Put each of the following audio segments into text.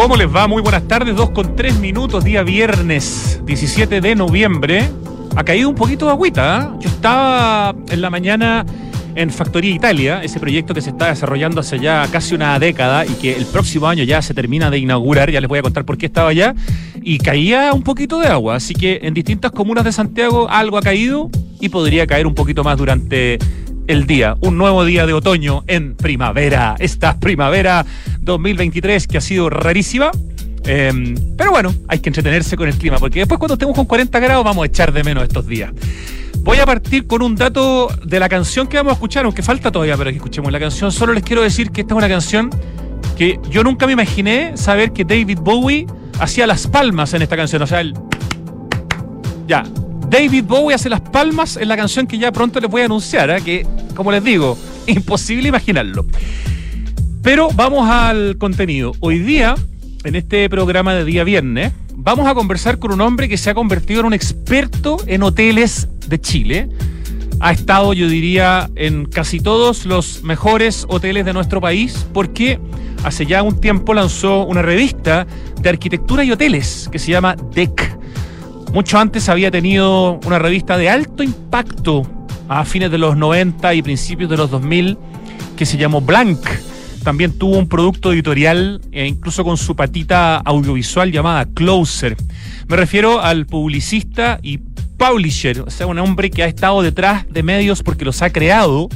¿Cómo les va? Muy buenas tardes, 2 con 3 minutos, día viernes 17 de noviembre. Ha caído un poquito de agüita. ¿eh? Yo estaba en la mañana en Factoría Italia, ese proyecto que se está desarrollando hace ya casi una década y que el próximo año ya se termina de inaugurar. Ya les voy a contar por qué estaba allá. Y caía un poquito de agua, así que en distintas comunas de Santiago algo ha caído y podría caer un poquito más durante el día, un nuevo día de otoño en primavera. Esta primavera 2023 que ha sido rarísima. Em, pero bueno, hay que entretenerse con el clima, porque después cuando estemos con 40 grados vamos a echar de menos estos días. Voy a partir con un dato de la canción que vamos a escuchar, aunque falta todavía para que escuchemos la canción. Solo les quiero decir que esta es una canción que yo nunca me imaginé saber que David Bowie hacía las palmas en esta canción. O sea, el... Ya, David Bowie hace las palmas en la canción que ya pronto les voy a anunciar, ¿eh? que, como les digo, imposible imaginarlo. Pero vamos al contenido. Hoy día, en este programa de día viernes, vamos a conversar con un hombre que se ha convertido en un experto en hoteles de Chile. Ha estado, yo diría, en casi todos los mejores hoteles de nuestro país porque hace ya un tiempo lanzó una revista de arquitectura y hoteles que se llama DEC. Mucho antes había tenido una revista de alto impacto a fines de los 90 y principios de los 2000 que se llamó Blank. También tuvo un producto editorial e incluso con su patita audiovisual llamada Closer. Me refiero al publicista y publisher, o sea, un hombre que ha estado detrás de medios porque los ha creado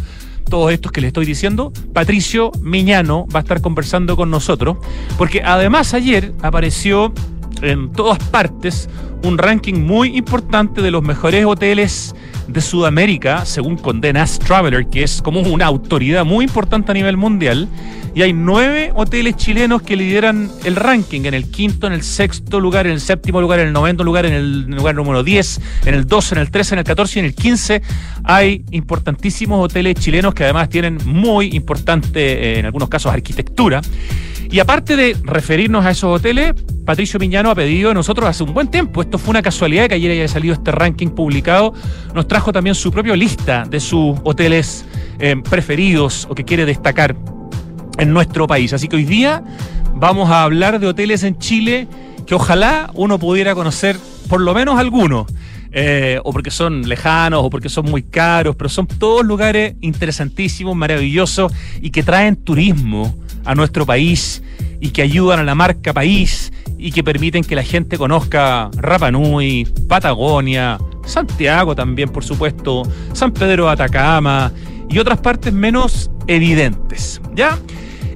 todos estos que le estoy diciendo, Patricio Miñano va a estar conversando con nosotros, porque además ayer apareció en todas partes un ranking muy importante de los mejores hoteles de Sudamérica, según Condé Nast Traveler, que es como una autoridad muy importante a nivel mundial. Y hay nueve hoteles chilenos que lideran el ranking, en el quinto, en el sexto lugar, en el séptimo lugar, en el noveno lugar, en el lugar número 10, en el 12, en el 13, en el 14 y en el 15. Hay importantísimos hoteles chilenos que además tienen muy importante, eh, en algunos casos, arquitectura. Y aparte de referirnos a esos hoteles, Patricio Miñano ha pedido a nosotros hace un buen tiempo, esto fue una casualidad que ayer haya salido este ranking publicado, nos trajo también su propia lista de sus hoteles eh, preferidos o que quiere destacar en nuestro país. Así que hoy día vamos a hablar de hoteles en Chile que ojalá uno pudiera conocer por lo menos algunos. Eh, o porque son lejanos, o porque son muy caros, pero son todos lugares interesantísimos, maravillosos y que traen turismo a nuestro país y que ayudan a la marca país y que permiten que la gente conozca Rapa Nui, Patagonia, Santiago también, por supuesto, San Pedro Atacama y otras partes menos evidentes. ¿Ya?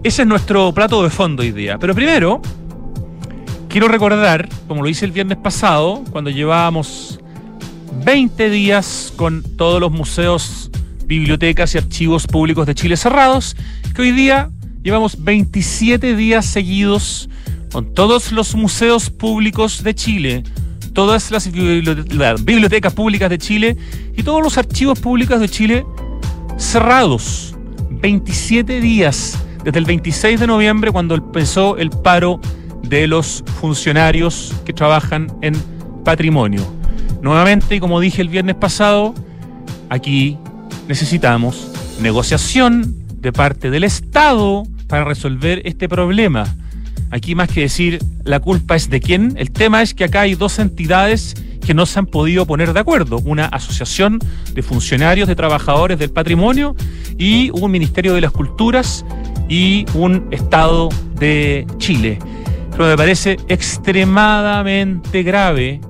Ese es nuestro plato de fondo hoy día. Pero primero, quiero recordar, como lo hice el viernes pasado, cuando llevábamos 20 días con todos los museos, bibliotecas y archivos públicos de Chile cerrados, que hoy día Llevamos 27 días seguidos con todos los museos públicos de Chile, todas las bibliotecas públicas de Chile y todos los archivos públicos de Chile cerrados. 27 días desde el 26 de noviembre cuando empezó el paro de los funcionarios que trabajan en patrimonio. Nuevamente, como dije el viernes pasado, aquí necesitamos negociación de parte del Estado para resolver este problema. Aquí más que decir la culpa es de quién, el tema es que acá hay dos entidades que no se han podido poner de acuerdo. Una asociación de funcionarios, de trabajadores del patrimonio y un Ministerio de las Culturas y un Estado de Chile. Pero me parece extremadamente grave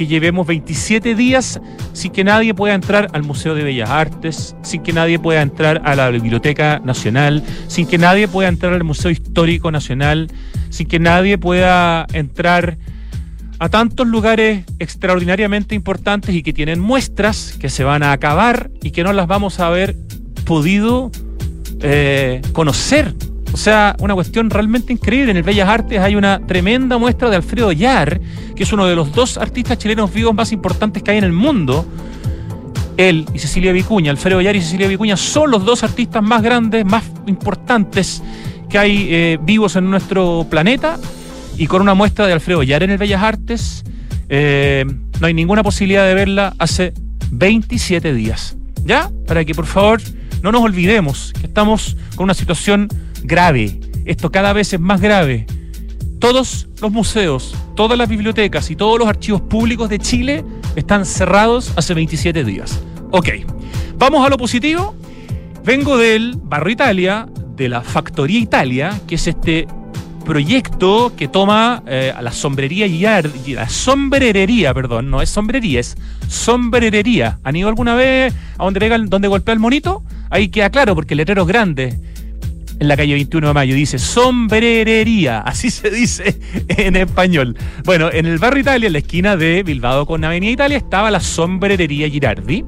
que llevemos 27 días sin que nadie pueda entrar al Museo de Bellas Artes, sin que nadie pueda entrar a la Biblioteca Nacional, sin que nadie pueda entrar al Museo Histórico Nacional, sin que nadie pueda entrar a tantos lugares extraordinariamente importantes y que tienen muestras que se van a acabar y que no las vamos a haber podido eh, conocer o sea, una cuestión realmente increíble. En el Bellas Artes hay una tremenda muestra de Alfredo Yar, que es uno de los dos artistas chilenos vivos más importantes que hay en el mundo. Él y Cecilia Vicuña, Alfredo Yar y Cecilia Vicuña son los dos artistas más grandes, más importantes que hay eh, vivos en nuestro planeta. Y con una muestra de Alfredo Yar en el Bellas Artes, eh, no hay ninguna posibilidad de verla hace 27 días. ¿Ya? Para que por favor no nos olvidemos que estamos con una situación grave. Esto cada vez es más grave. todos los museos, todas las bibliotecas y todos los archivos públicos de Chile están cerrados hace 27 días. Ok, vamos a lo positivo. Vengo del Barrio Italia, de la Factoría Italia, que es este proyecto que toma eh, a la sombrería y la sombrerería, perdón, no es sombrería, es sombrerería. ¿Han ido alguna vez a donde, donde golpea el monito? Ahí queda claro porque el letrero es grande en la calle 21 de Mayo. Dice sombrerería, así se dice en español. Bueno, en el barrio Italia, en la esquina de Bilbao con Avenida Italia, estaba la sombrerería Girardi.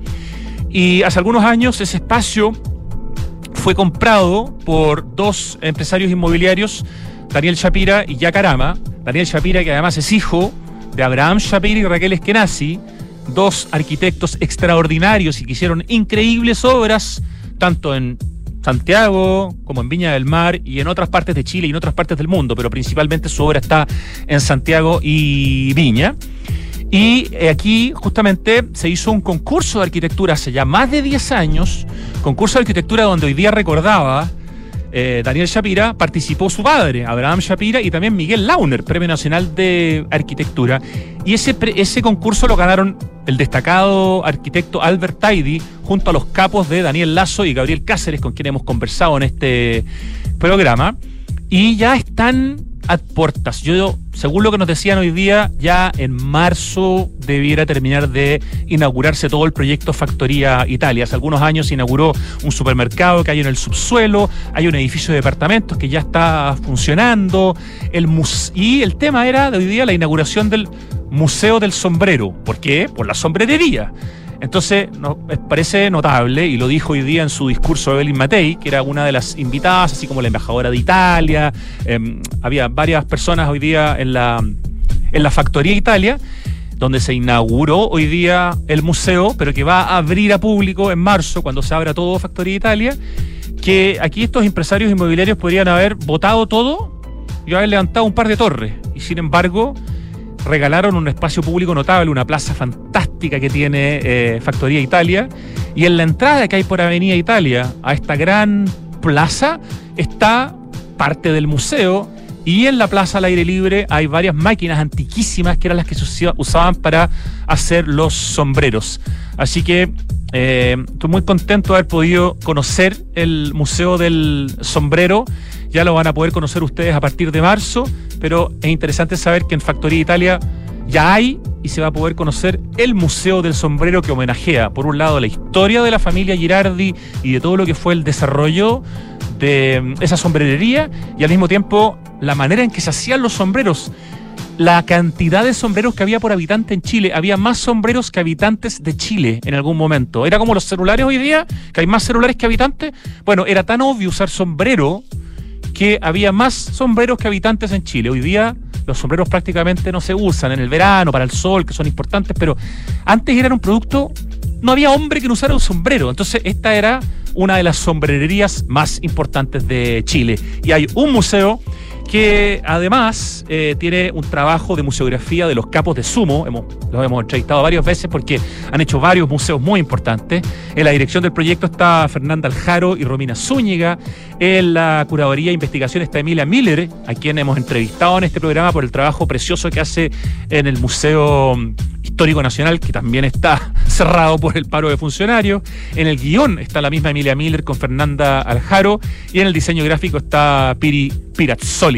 Y hace algunos años ese espacio fue comprado por dos empresarios inmobiliarios, Daniel Shapira y Yacarama. Daniel Shapira, que además es hijo de Abraham Shapira y Raquel Eskenazi, dos arquitectos extraordinarios y que hicieron increíbles obras, tanto en Santiago, como en Viña del Mar y en otras partes de Chile y en otras partes del mundo, pero principalmente su obra está en Santiago y Viña. Y eh, aquí justamente se hizo un concurso de arquitectura hace ya más de 10 años, concurso de arquitectura donde hoy día recordaba eh, Daniel Shapira, participó su padre, Abraham Shapira, y también Miguel Launer, Premio Nacional de Arquitectura. Y ese, ese concurso lo ganaron el destacado arquitecto Albert Taidi, junto a los capos de Daniel Lazo y Gabriel Cáceres, con quien hemos conversado en este programa. Y ya están a puertas. Yo, según lo que nos decían hoy día, ya en marzo debiera terminar de inaugurarse todo el proyecto Factoría Italia. Hace algunos años se inauguró un supermercado que hay en el subsuelo, hay un edificio de departamentos que ya está funcionando, el y el tema era de hoy día la inauguración del Museo del Sombrero. ¿Por qué? Por la sombrerería. Entonces, nos parece notable, y lo dijo hoy día en su discurso Evelyn Matei, que era una de las invitadas, así como la embajadora de Italia. Em, había varias personas hoy día en la, en la Factoría Italia, donde se inauguró hoy día el museo, pero que va a abrir a público en marzo, cuando se abra todo Factoría Italia. Que aquí estos empresarios inmobiliarios podrían haber votado todo y haber levantado un par de torres. Y sin embargo, regalaron un espacio público notable, una plaza fantástica que tiene eh, Factoría Italia. Y en la entrada que hay por Avenida Italia a esta gran plaza está parte del museo. Y en la plaza al aire libre hay varias máquinas antiquísimas que eran las que se usaban para hacer los sombreros. Así que eh, estoy muy contento de haber podido conocer el Museo del Sombrero. Ya lo van a poder conocer ustedes a partir de marzo pero es interesante saber que en Factoría Italia ya hay y se va a poder conocer el Museo del Sombrero que homenajea, por un lado, la historia de la familia Girardi y de todo lo que fue el desarrollo de mm, esa sombrerería y al mismo tiempo la manera en que se hacían los sombreros. La cantidad de sombreros que había por habitante en Chile, había más sombreros que habitantes de Chile en algún momento. Era como los celulares hoy día, que hay más celulares que habitantes. Bueno, era tan obvio usar sombrero que había más sombreros que habitantes en Chile. Hoy día los sombreros prácticamente no se usan en el verano, para el sol, que son importantes, pero antes eran un producto, no había hombre que no usara un sombrero. Entonces esta era una de las sombrererías más importantes de Chile. Y hay un museo que además eh, tiene un trabajo de museografía de los capos de sumo. Hemos, los hemos entrevistado varias veces porque han hecho varios museos muy importantes. En la dirección del proyecto está Fernanda Aljaro y Romina Zúñiga. En la curaduría e investigación está Emilia Miller, a quien hemos entrevistado en este programa por el trabajo precioso que hace en el Museo Histórico Nacional, que también está cerrado por el paro de funcionarios. En el guion está la misma Emilia Miller con Fernanda Aljaro. Y en el diseño gráfico está Piri Pirazzoli.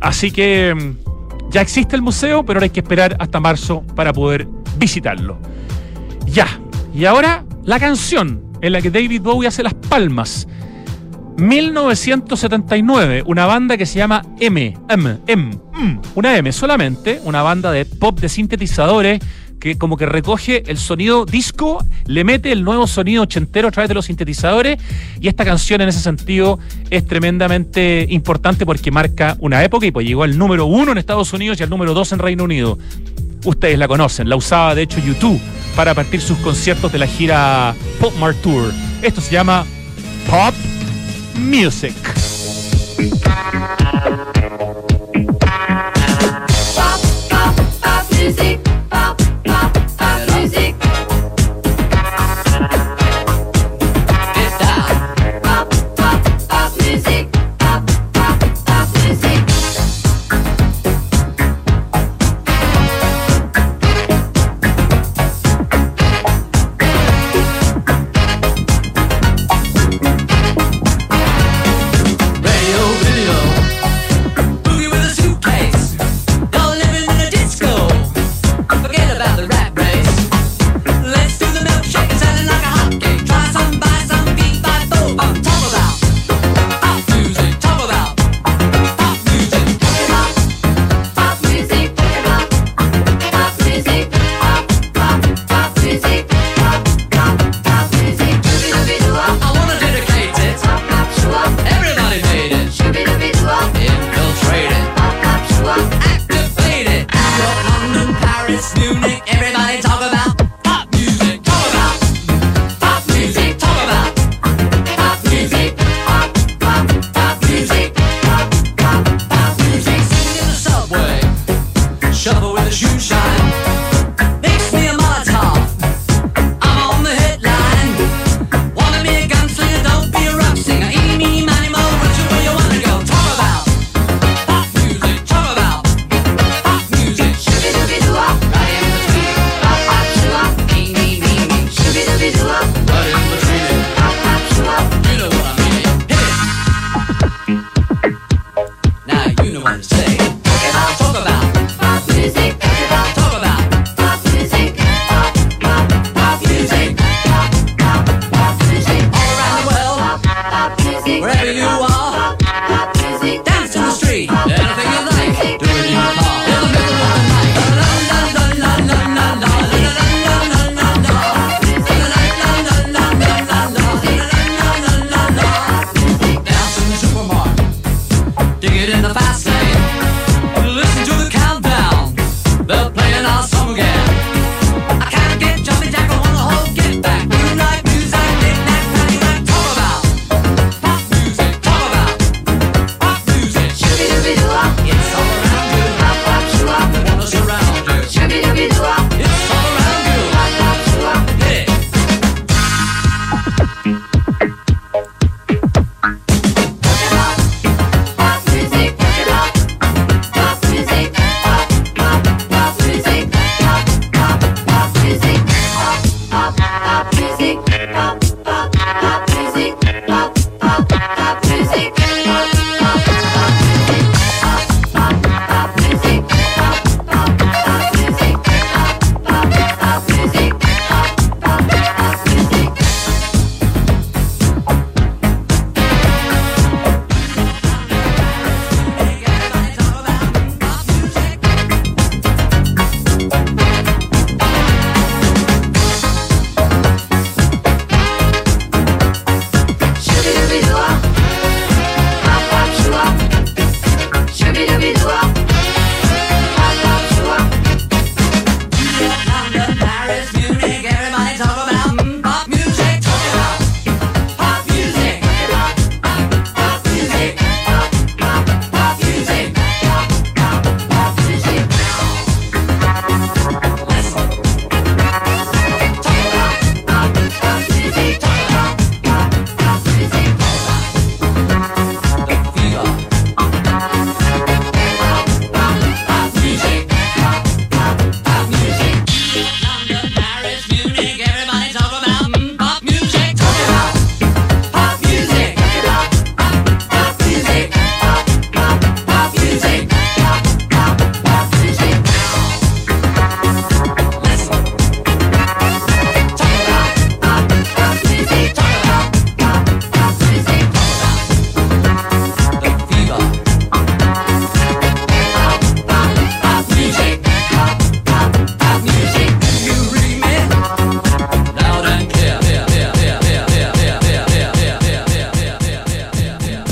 Así que mm, ya existe el museo, pero ahora hay que esperar hasta marzo para poder visitarlo. Ya. Y ahora la canción en la que David Bowie hace las palmas. 1979, una banda que se llama M, M, M, M, una M solamente, una banda de pop de sintetizadores que como que recoge el sonido disco, le mete el nuevo sonido ochentero a través de los sintetizadores y esta canción en ese sentido es tremendamente importante porque marca una época y pues llegó al número uno en Estados Unidos y al número dos en Reino Unido. Ustedes la conocen, la usaba de hecho YouTube para partir sus conciertos de la gira Pop Mart Tour. Esto se llama Pop Music. Pop, pop, pop music. Say.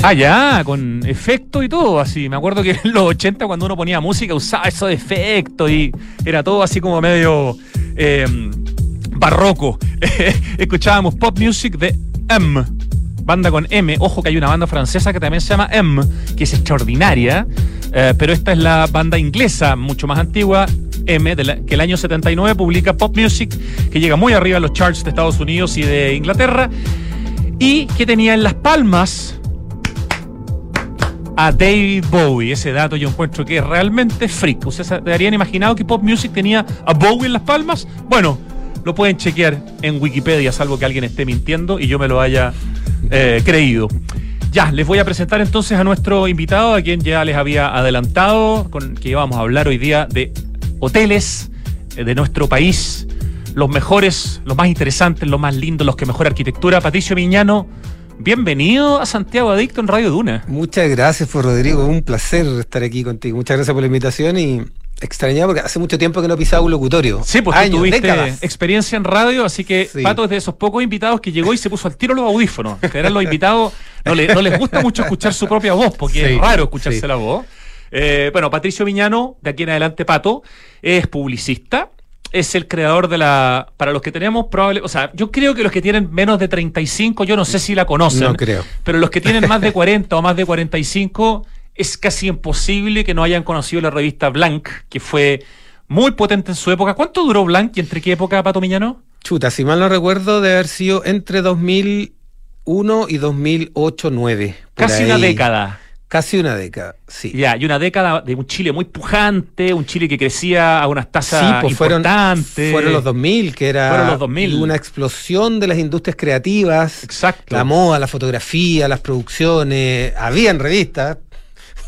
Ah, ya, con efecto y todo, así. Me acuerdo que en los 80 cuando uno ponía música usaba eso de efecto y era todo así como medio em, barroco. Escuchábamos pop music de M, banda con M. Ojo que hay una banda francesa que también se llama M, que es extraordinaria, eh, pero esta es la banda inglesa, mucho más antigua, M, que el año 79 publica pop music, que llega muy arriba en los charts de Estados Unidos y de Inglaterra, y que tenía en las palmas a David Bowie. Ese dato yo encuentro que es realmente freak. ¿Ustedes habrían imaginado que Pop Music tenía a Bowie en las palmas? Bueno, lo pueden chequear en Wikipedia, salvo que alguien esté mintiendo y yo me lo haya eh, creído. Ya, les voy a presentar entonces a nuestro invitado, a quien ya les había adelantado, con que íbamos a hablar hoy día de hoteles eh, de nuestro país, los mejores, los más interesantes, los más lindos, los que mejor arquitectura. Patricio Miñano, Bienvenido a Santiago Adicto en Radio Duna. Muchas gracias, por Rodrigo. Un placer estar aquí contigo. Muchas gracias por la invitación y extrañaba porque hace mucho tiempo que no pisaba un locutorio. Sí, pues tú tuviste experiencia en radio, así que Pato es de esos pocos invitados que llegó y se puso al tiro los audífonos. Que eran los invitados, no, les gusta mucho escuchar su propia voz, porque es raro escucharse la voz. Eh, bueno, Patricio Viñano, de aquí en adelante Pato, es publicista es el creador de la. Para los que tenemos, probable. O sea, yo creo que los que tienen menos de 35, yo no sé si la conocen. No creo. Pero los que tienen más de 40 o más de 45, es casi imposible que no hayan conocido la revista Blank, que fue muy potente en su época. ¿Cuánto duró Blank y entre qué época, Pato Miñano? Chuta, si mal no recuerdo, de haber sido entre 2001 y 2008-9. Casi una década. Casi una década, sí. Ya, y una década de un Chile muy pujante, un Chile que crecía a unas tasas pues importantes. Fueron, los 2000, que era los 2000. una explosión de las industrias creativas. Exacto. La moda, la fotografía, las producciones. Habían revistas,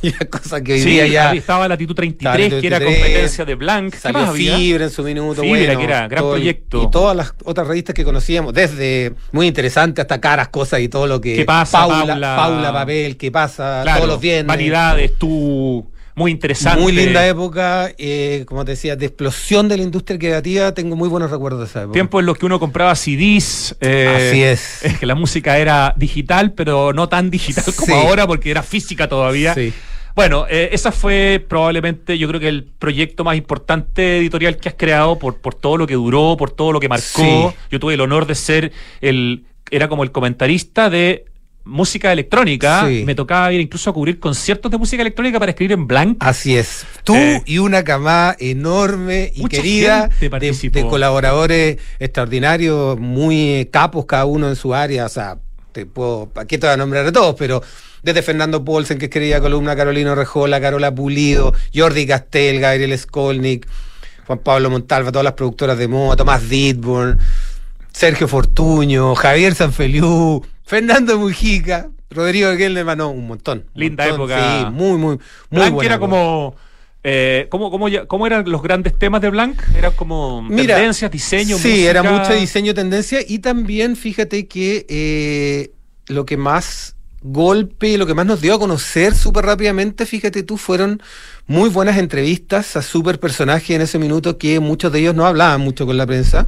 y cosa que hoy día ya. Estaba Latitud 33, que era competencia de Blanc. Salió Fibra en su minuto. Fibra, que era gran proyecto. y todas las otras revistas que conocíamos, desde muy interesante hasta caras cosas y todo lo que. ¿Qué pasa? Paula, Paula, Papel, ¿qué pasa? todos los viernes. Vanidades, tú muy interesante. Muy linda época, eh, como te decía, de explosión de la industria creativa. Tengo muy buenos recuerdos de esa época. Tiempo en los que uno compraba CDs. Eh, Así es. Es que la música era digital, pero no tan digital como ahora, porque era física todavía. Sí. Bueno, eh, esa fue probablemente, yo creo que el proyecto más importante editorial que has creado por, por todo lo que duró, por todo lo que marcó. Sí. Yo tuve el honor de ser el, era como el comentarista de música electrónica. Sí. Me tocaba ir incluso a cubrir conciertos de música electrónica para escribir en blanco. Así es. Tú Eh, y una camada enorme y querida de, de colaboradores extraordinarios, muy capos cada uno en su área. O sea, te puedo, aquí te voy a nombrar a todos, pero desde Fernando Paulsen, que escribía columna, Carolina Rejola, Carola Pulido, Jordi Castel, Gabriel Skolnick, Juan Pablo Montalva, todas las productoras de moda, Tomás Ditborn, Sergio Fortuño, Javier Sanfeliú, Fernando Mujica, Rodrigo Gelderman, no, un montón. un Linda montón, época. Sí, muy, muy, muy Blanc buena era época. como. Eh, ¿cómo, cómo, cómo eran los grandes temas de Blanc? Eran como Mira, tendencias, diseño, Sí, música. era mucho diseño, tendencia y también fíjate que eh, lo que más golpe, lo que más nos dio a conocer súper rápidamente, fíjate tú, fueron muy buenas entrevistas a súper personajes en ese minuto que muchos de ellos no hablaban mucho con la prensa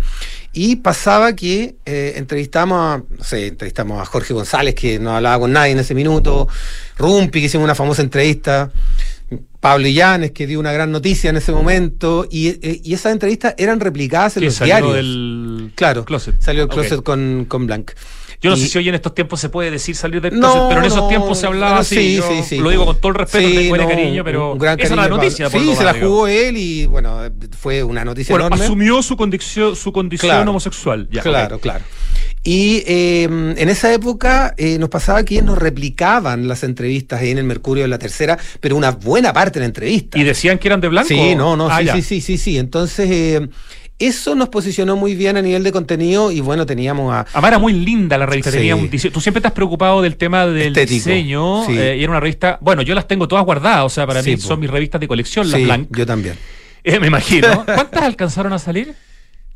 y pasaba que eh, entrevistamos a, no sé, entrevistamos a Jorge González que no hablaba con nadie en ese minuto, Rumpi que hicimos una famosa entrevista, Pablo Illanes, que dio una gran noticia en ese momento, y, eh, y esas entrevistas eran replicadas en que los salió diarios. del Claro, closet. salió el closet con, con Blanc. Yo no Y- sé si hoy en estos tiempos se puede decir salir del No, pero en esos no, tiempos se hablaba así. sí, yo sí, sí. Lo digo con todo el respeto, Sí, no, cariño, pero gran esa era la cariño noticia. Sí, se la jugó él y bueno, fue una noticia Bueno, enorme. asumió su condición, su condición Claro. homosexual. Ya, claro, claro. Y eh, en esa época eh, nos pasaba que nos replicaban las entrevistas ahí en el Mercurio de la Tercera, pero una buena parte de la entrevista. ¿Y decían que eran de blanco? Sí, no, no, Ah, sí, sí, sí, sí, sí. Entonces, eh, eso nos posicionó muy bien a nivel de contenido y bueno, teníamos a... Era muy linda la revista, Sí. tenía un diseño. Tú siempre has preocupado del tema del Estético, diseño sí. eh, y era una revista, bueno, yo las tengo todas guardadas, o sea, para Sí, mí po. son mis revistas de colección, las Sí, Blanc. yo también. Eh, me imagino. ¿Cuántas alcanzaron a salir?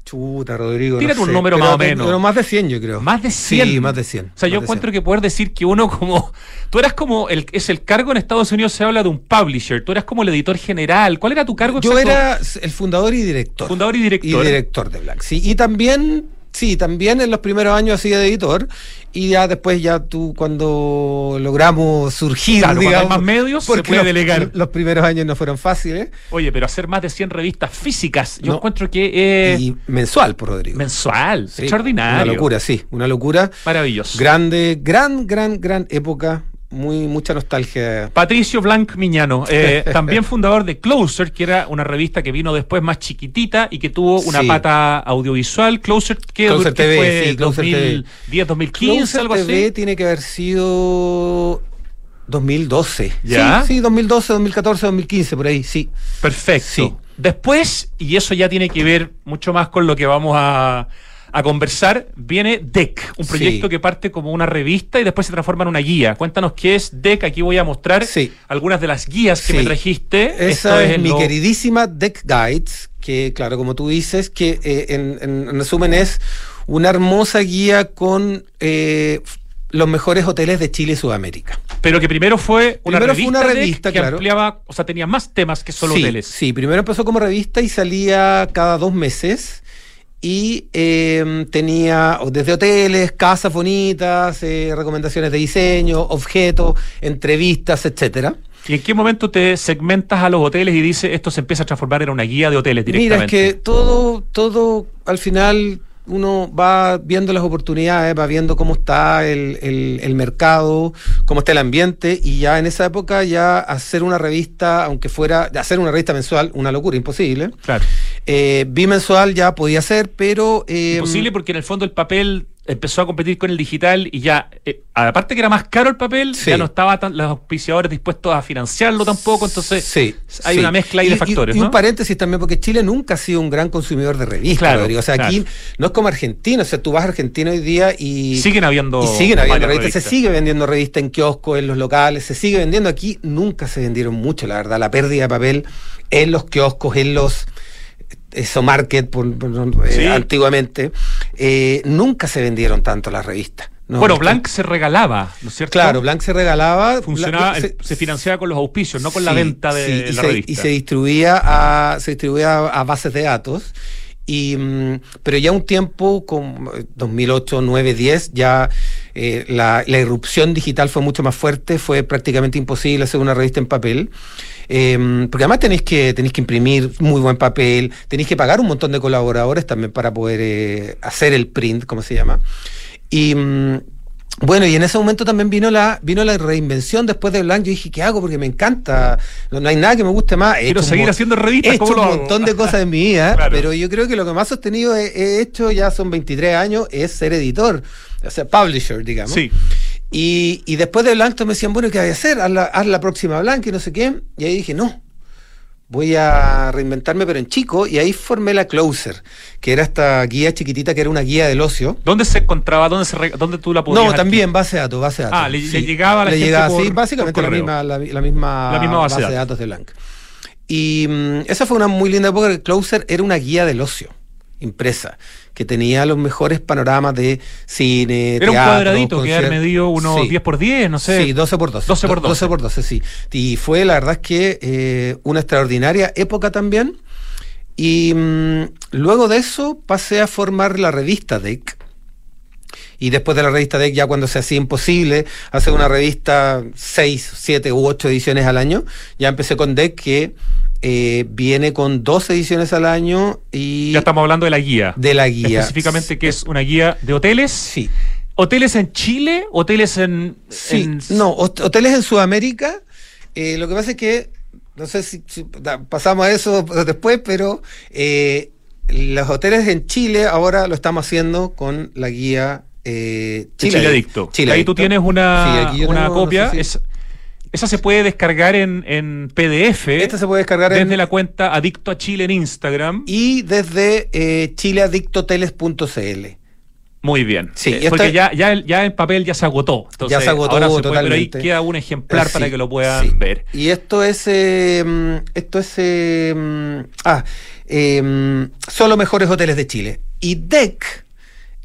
Chuta, Rodrigo. Tírate no un sé, número más o menos. Pero más de 100, yo creo. Más de 100. Sí, más de 100. O sea, yo encuentro 100. que poder decir que uno como... Tú eras como... El, es el cargo en Estados Unidos se habla de un publisher. Tú eras como el editor general. ¿Cuál era tu cargo Yo exacto? era el fundador y director. Fundador y director. Y director de Black, sí. Y también, sí, también en los primeros años hacía de editor. Y ya después, ya tú, cuando logramos surgir, Claro, cuando hay digamos. más medios, se porque puede los, delegar. Los primeros años no fueron fáciles. Oye, pero hacer más de 100 revistas físicas, yo No. encuentro que es y mensual, por Rodrigo. mensual, Sí, extraordinario. Una locura, sí. Una locura. Maravilloso. Grande, gran, gran, gran época. Muy, mucha nostalgia. Patricio Blanc Miñano, eh, también fundador de Closer, que era una revista que vino después más chiquitita y que tuvo una Sí. pata audiovisual. Closer, que, Closer TV, fue sí, Closer 2010, 2015, Closer algo TV así. tiene que haber sido 2012. ¿Ya? Sí, sí, 2012, 2014, 2015, por ahí, sí. Perfecto. Sí. Después, y eso ya tiene que ver mucho más con lo que vamos a, a conversar, viene DEC, un proyecto Sí. que parte como una revista y después se transforma en una guía. Cuéntanos qué es DEC, aquí voy a mostrar Sí. algunas de las guías que Sí. me trajiste. Esa es, mi lo- queridísima Deck Guides, que claro, como tú dices, que eh, en, en- en resumen es una hermosa guía con eh, los mejores hoteles de Chile y Sudamérica. Pero que primero fue una Primero fue revista, una DEC revista, que claro. ampliaba, o sea, tenía más temas que solo sí, hoteles. Sí, primero empezó como revista y salía cada dos meses. Y eh, tenía desde hoteles, casas bonitas, eh, recomendaciones de diseño, objetos, entrevistas, etcétera. ¿Y en qué momento te segmentas a los hoteles y dices esto se empieza a transformar en una guía de hoteles Mira, directamente? es que todo, todo al final uno va viendo las oportunidades, va viendo cómo está el, el- el mercado, cómo está el ambiente, y ya en esa época ya hacer una revista, aunque fuera, hacer una revista mensual, una locura, imposible. Claro. Eh, bimensual ya podía ser, pero... eh, Imposible porque en el fondo el papel empezó a competir con el digital y ya, eh, aparte que era más caro el papel, Sí. ya no estaban tan, los auspiciadores dispuestos a financiarlo tampoco, entonces Sí, hay sí. una mezcla ahí de Y- factores, Y, ¿no? un paréntesis también, porque Chile nunca ha sido un gran consumidor de revistas, Claro, Rodrigo. O sea, claro. aquí no es como Argentina, o sea, tú vas a Argentina hoy día y... siguen habiendo, Y siguen habiendo revistas, se sigue vendiendo revistas en kioscos, en los locales, se sigue vendiendo aquí. Nunca se vendieron mucho, la verdad. La pérdida de papel en los kioscos, en los eso market por, por- eh, antiguamente, eh, nunca se vendieron tanto las revistas. ¿no? Bueno, Esto- Blanc se regalaba, ¿no es cierto? Claro, Blanc se regalaba. Funcionaba, Blanc- se, se financiaba con los auspicios, no con la venta de sí, la se, revista. Y se distribuía a, se distribuía a, bases de datos. Y, mm, pero ya un tiempo, como 2008, 9, 10, ya eh, la, la, irrupción digital fue mucho más fuerte, fue prácticamente imposible hacer una revista en papel. Eh, porque además tenéis que, tenéis que imprimir muy buen papel, tenéis que pagar un montón de colaboradores también para poder eh, hacer el print, como se llama. Y. Mm, bueno, y en ese momento también vino la, vino la reinvención después de Blanc. Yo dije, ¿qué hago? Porque me encanta. No, hay nada que me guste más. Quiero seguir haciendo revistas. He hecho un montón de cosas en mi vida, pero yo creo que lo que más sostenido he, hecho, ya son 23 años, es ser editor, o sea, publisher, digamos. Sí. Y, y después de Blanc, me decían, bueno, ¿qué hay que hacer? Haz la, haz la próxima Blanc y no sé qué. Y ahí dije, no, voy a reinventarme, pero en chico, y ahí formé la Closer, que era esta guía chiquitita que era una guía del ocio. ¿Dónde se encontraba? ¿Dónde, se, dónde tú la podías? No, también base de datos, base de datos. Ah, le, llegaba a la le gente llegaba, por, sí, básicamente la misma, la, la, misma, la misma base, base de datos de Blanc. Y um, esa fue una muy linda época, Closer era una guía del ocio impresa, que tenía los mejores panoramas de cine. Era teatro, un cuadradito que había medido unos sí. 10 por 10, no sé. Sí, 12 por 12. 12 por 12. 12 por 12, sí. Y fue la verdad es que eh, una extraordinaria época también. Y mmm, luego de eso pasé a formar la revista DEC. Y después de la revista DEC, ya cuando se hacía imposible hacer una revista 6, 7 u 8 ediciones al año, ya empecé con DEC que eh, viene con dos ediciones al año y... Ya estamos hablando de la guía. De la guía. Específicamente que es una guía de hoteles. Sí. ¿Hoteles en Chile? ¿Hoteles en...? Sí, en... no, hoteles en Sudamérica. Eh, lo que pasa es que, no sé si, si pasamos a eso después, pero eh, los hoteles en Chile ahora lo estamos haciendo con la guía eh, Chile, Chile Adicto. Chile Ahí Adicto. tú tienes una, Sí, una tengo, copia. no sé si... es, esa se puede descargar en, en PDF. Esta se puede descargar desde en... la cuenta Adicto a Chile en Instagram. Y desde eh, chileadictoteles.cl. Muy bien. Sí, eh, porque ya, ya, ya el papel ya se agotó. Entonces, ya se agotó ahora se totalmente. puede, pero ahí queda un ejemplar Eh, para sí, que lo puedan sí. ver. Y esto es. Eh, esto es. Eh, ah, eh, solo mejores hoteles de Chile. Y DEC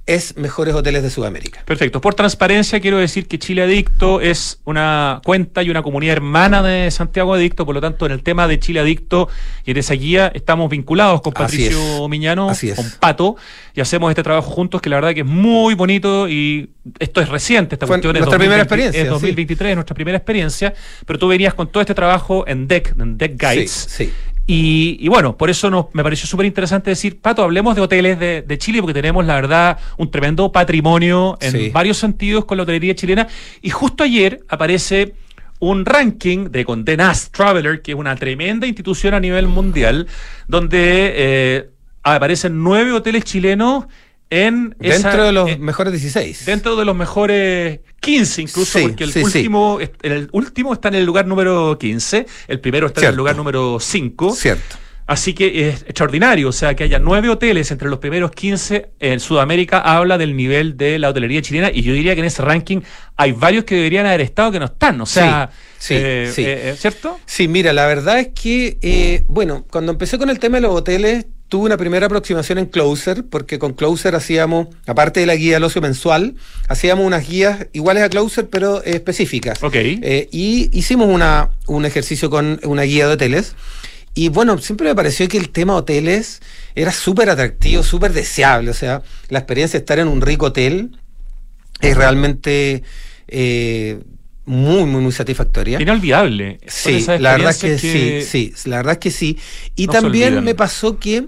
es mejores hoteles de Sudamérica. Perfecto. Por transparencia quiero decir que Chile Adicto es una cuenta y una comunidad hermana de Santiago Adicto, por lo tanto en el tema de Chile Adicto y en esa guía estamos vinculados con Así Patricio es. Miñano, Así es. con Pato, y hacemos este trabajo juntos que la verdad que es muy bonito y esto es reciente, esta Fue cuestión es nuestra primera 2020, experiencia, Es sí. 2023, es nuestra primera experiencia, pero tú venías con todo este trabajo en DEC, en DEC Guides. Sí, sí. Y, y, bueno, por eso nos, me pareció súper interesante decir, Pato, hablemos de hoteles de, de, Chile, porque tenemos, la verdad, un tremendo patrimonio en Sí. varios sentidos con la hotelería chilena. Y justo ayer aparece un ranking de Condé Nast Traveler, que es una tremenda institución a nivel mundial, donde eh, aparecen nueve hoteles chilenos en Dentro esa- de los eh, mejores 16. dentro de los mejores 15 incluso, Sí, porque el sí, sí. último, el último está en el lugar número 15, el primero está en el lugar número 5. Cierto. Así que es extraordinario, o sea, que haya nueve hoteles entre los primeros 15 en Sudamérica habla del nivel de la hotelería chilena y yo diría que en ese ranking hay varios que deberían haber estado que no están, o sea, Sí, sí, eh, sí. eh, ¿cierto? Sí, mira, la verdad es que, eh, bueno, cuando empecé con el tema de los hoteles, tuve una primera aproximación en Closer, porque con Closer hacíamos, aparte de la guía del ocio mensual, hacíamos unas guías iguales a Closer, pero eh, específicas. Ok. Eh, y hicimos una, un ejercicio con una guía de hoteles. Y bueno, siempre me pareció que el tema hoteles era súper atractivo, súper deseable. O sea, la experiencia de estar en un rico hotel es realmente eh, muy, muy, muy satisfactoria. Inolvidable. Sí, la verdad es que, sí, sí, la verdad es que sí. Y no también me pasó que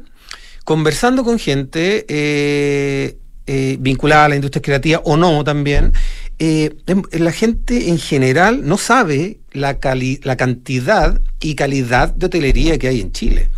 conversando con gente eh, eh, vinculada a la industria creativa o no también, eh, em- la gente en general no sabe la, cantidad y calidad de hotelería que hay en Chile.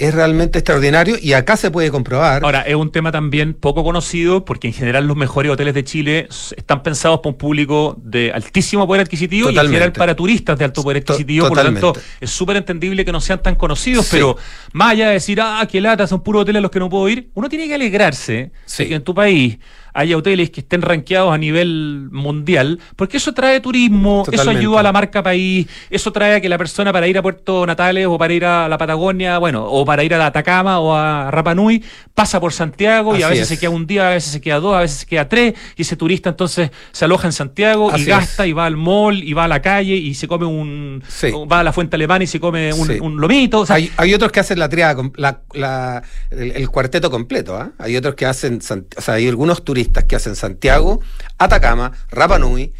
Es realmente extraordinario y acá se puede comprobar. Ahora, es un tema también poco conocido porque en general los mejores hoteles de Chile están pensados para un público de altísimo poder adquisitivo y en general para turistas de alto poder adquisitivo. Por lo tanto, es súper entendible que no sean tan conocidos, Sí. pero más allá de decir, ah, qué lata, son puros hoteles a los que no puedo ir, uno tiene que alegrarse Sí. de que en tu país haya hoteles que estén rankeados a nivel mundial, porque eso trae turismo, eso ayuda a la marca país, eso trae a que la persona para ir a Puerto Natales o para ir a la Patagonia, bueno, o para ir a la Atacama o a Rapa Nui, pasa por Santiago y a veces es. se queda un día, a veces se queda dos, a veces se queda tres, y ese turista entonces se aloja en Santiago Así y gasta es. y va al mall y va a la calle y se come un... Sí. va a la fuente alemana y se come un, Sí. un lomito. O sea, hay, hay otros que hacen la triada, la, la- el, el cuarteto completo. ¿ah? Hay otros que hacen, o sea, hay algunos turistas turistas que hacen Santiago, Atacama, Rapa Nui,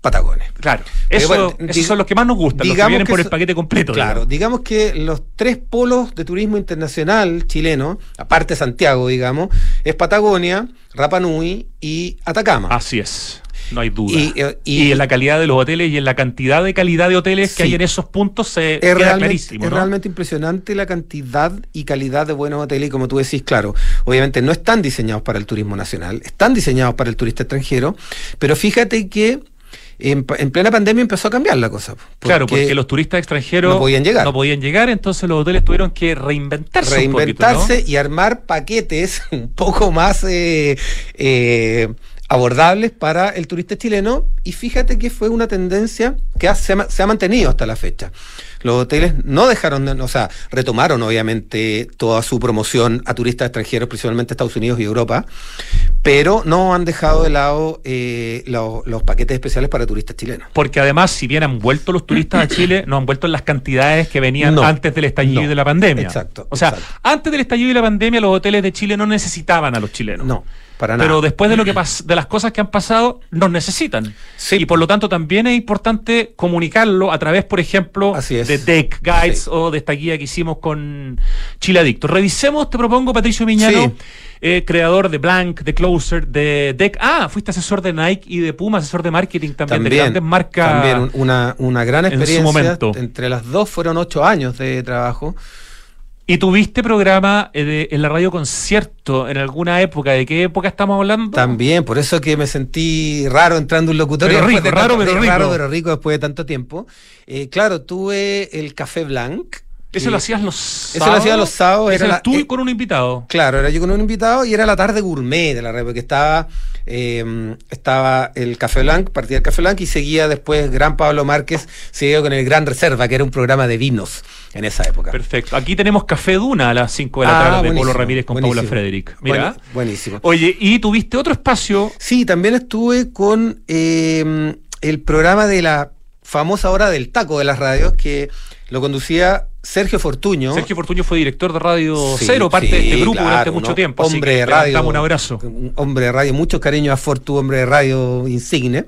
Patagones. Claro, eso, esos son los que más nos gustan, los que vienen por el paquete completo. Claro, digamos. que los tres polos de turismo internacional chileno, aparte Santiago, digamos, es Patagonia, Rapa Nui y Atacama. Así es. No hay duda. Eh, y, en la calidad de los hoteles y en la cantidad de calidad de hoteles que hay en esos puntos se es queda clarísimo. Es realmente impresionante la cantidad y calidad de buenos hoteles. Y como tú decís, claro, obviamente no están diseñados para el turismo nacional, están diseñados para el turista extranjero, pero fíjate que en, plena pandemia empezó a cambiar la cosa. claro, porque los turistas extranjeros no podían llegar. No podían llegar, entonces los hoteles tuvieron que reinventarse. Reinventarse y armar paquetes un poco más eh, eh, abordables para el turista chileno. Y fíjate que fue una tendencia que se, ha, mantenido hasta la fecha. Los hoteles no dejaron, de, o sea, retomaron obviamente toda su promoción a turistas extranjeros, principalmente Estados Unidos y Europa, pero no han dejado de lado eh, los paquetes especiales para turistas chilenos. Porque además, si bien han vuelto los turistas a Chile, no han vuelto en las cantidades que venían antes del estallido de la pandemia. Exacto. O sea, antes del estallido de la pandemia, los hoteles de Chile no necesitaban a los chilenos. No. Para nada. Pero después de lo que de las cosas que han pasado, nos necesitan. Sí. Y por lo tanto también es importante comunicarlo a través, por ejemplo, de Deck Guides o de esta guía que hicimos con Chile Adicto. Revisemos, te propongo, Patricio Miñano. Eh, creador de Blank, de Closer, de Deck. Ah, fuiste asesor de Nike y de Puma, asesor de marketing también, de grandes marcas. También una, una gran experiencia. momento. Entre las dos fueron ocho años de trabajo. ¿Y tuviste programa eh, en la radio concierto en alguna época? ¿De qué época estamos hablando? También, por eso que me sentí raro entrando en un locutorio. Pero rico, raro, pero rico. Raro, pero rico después de tanto tiempo. Eh, claro, tuve el Café Blanc eso lo hacías los sábados. Eso lo hacía los sábados. Era tú eh, con un invitado. Claro, era yo con un invitado y era la tarde gourmet de la red, porque estaba, eh, estaba el Café Blanc, partía el Café Blanc y seguía después Gran Pablo Márquez, seguía con el Gran Reserva, que era un programa de vinos en esa época. Perfecto. Aquí tenemos Café Duna a las 5 de la ah, tarde de Polo Ramírez con Paula Frederick. Mira. buenísimo. Oye, ¿y tuviste otro espacio? Sí, también estuve con eh, el programa de la famosa hora del taco de las radios, que lo conducía Sergio Fortuño. Sergio Fortuño fue director de Radio Cero, parte de este grupo durante mucho tiempo. Hombre de radio. un abrazo. Hombre de radio, muchos cariños a Fortu, hombre de radio insigne.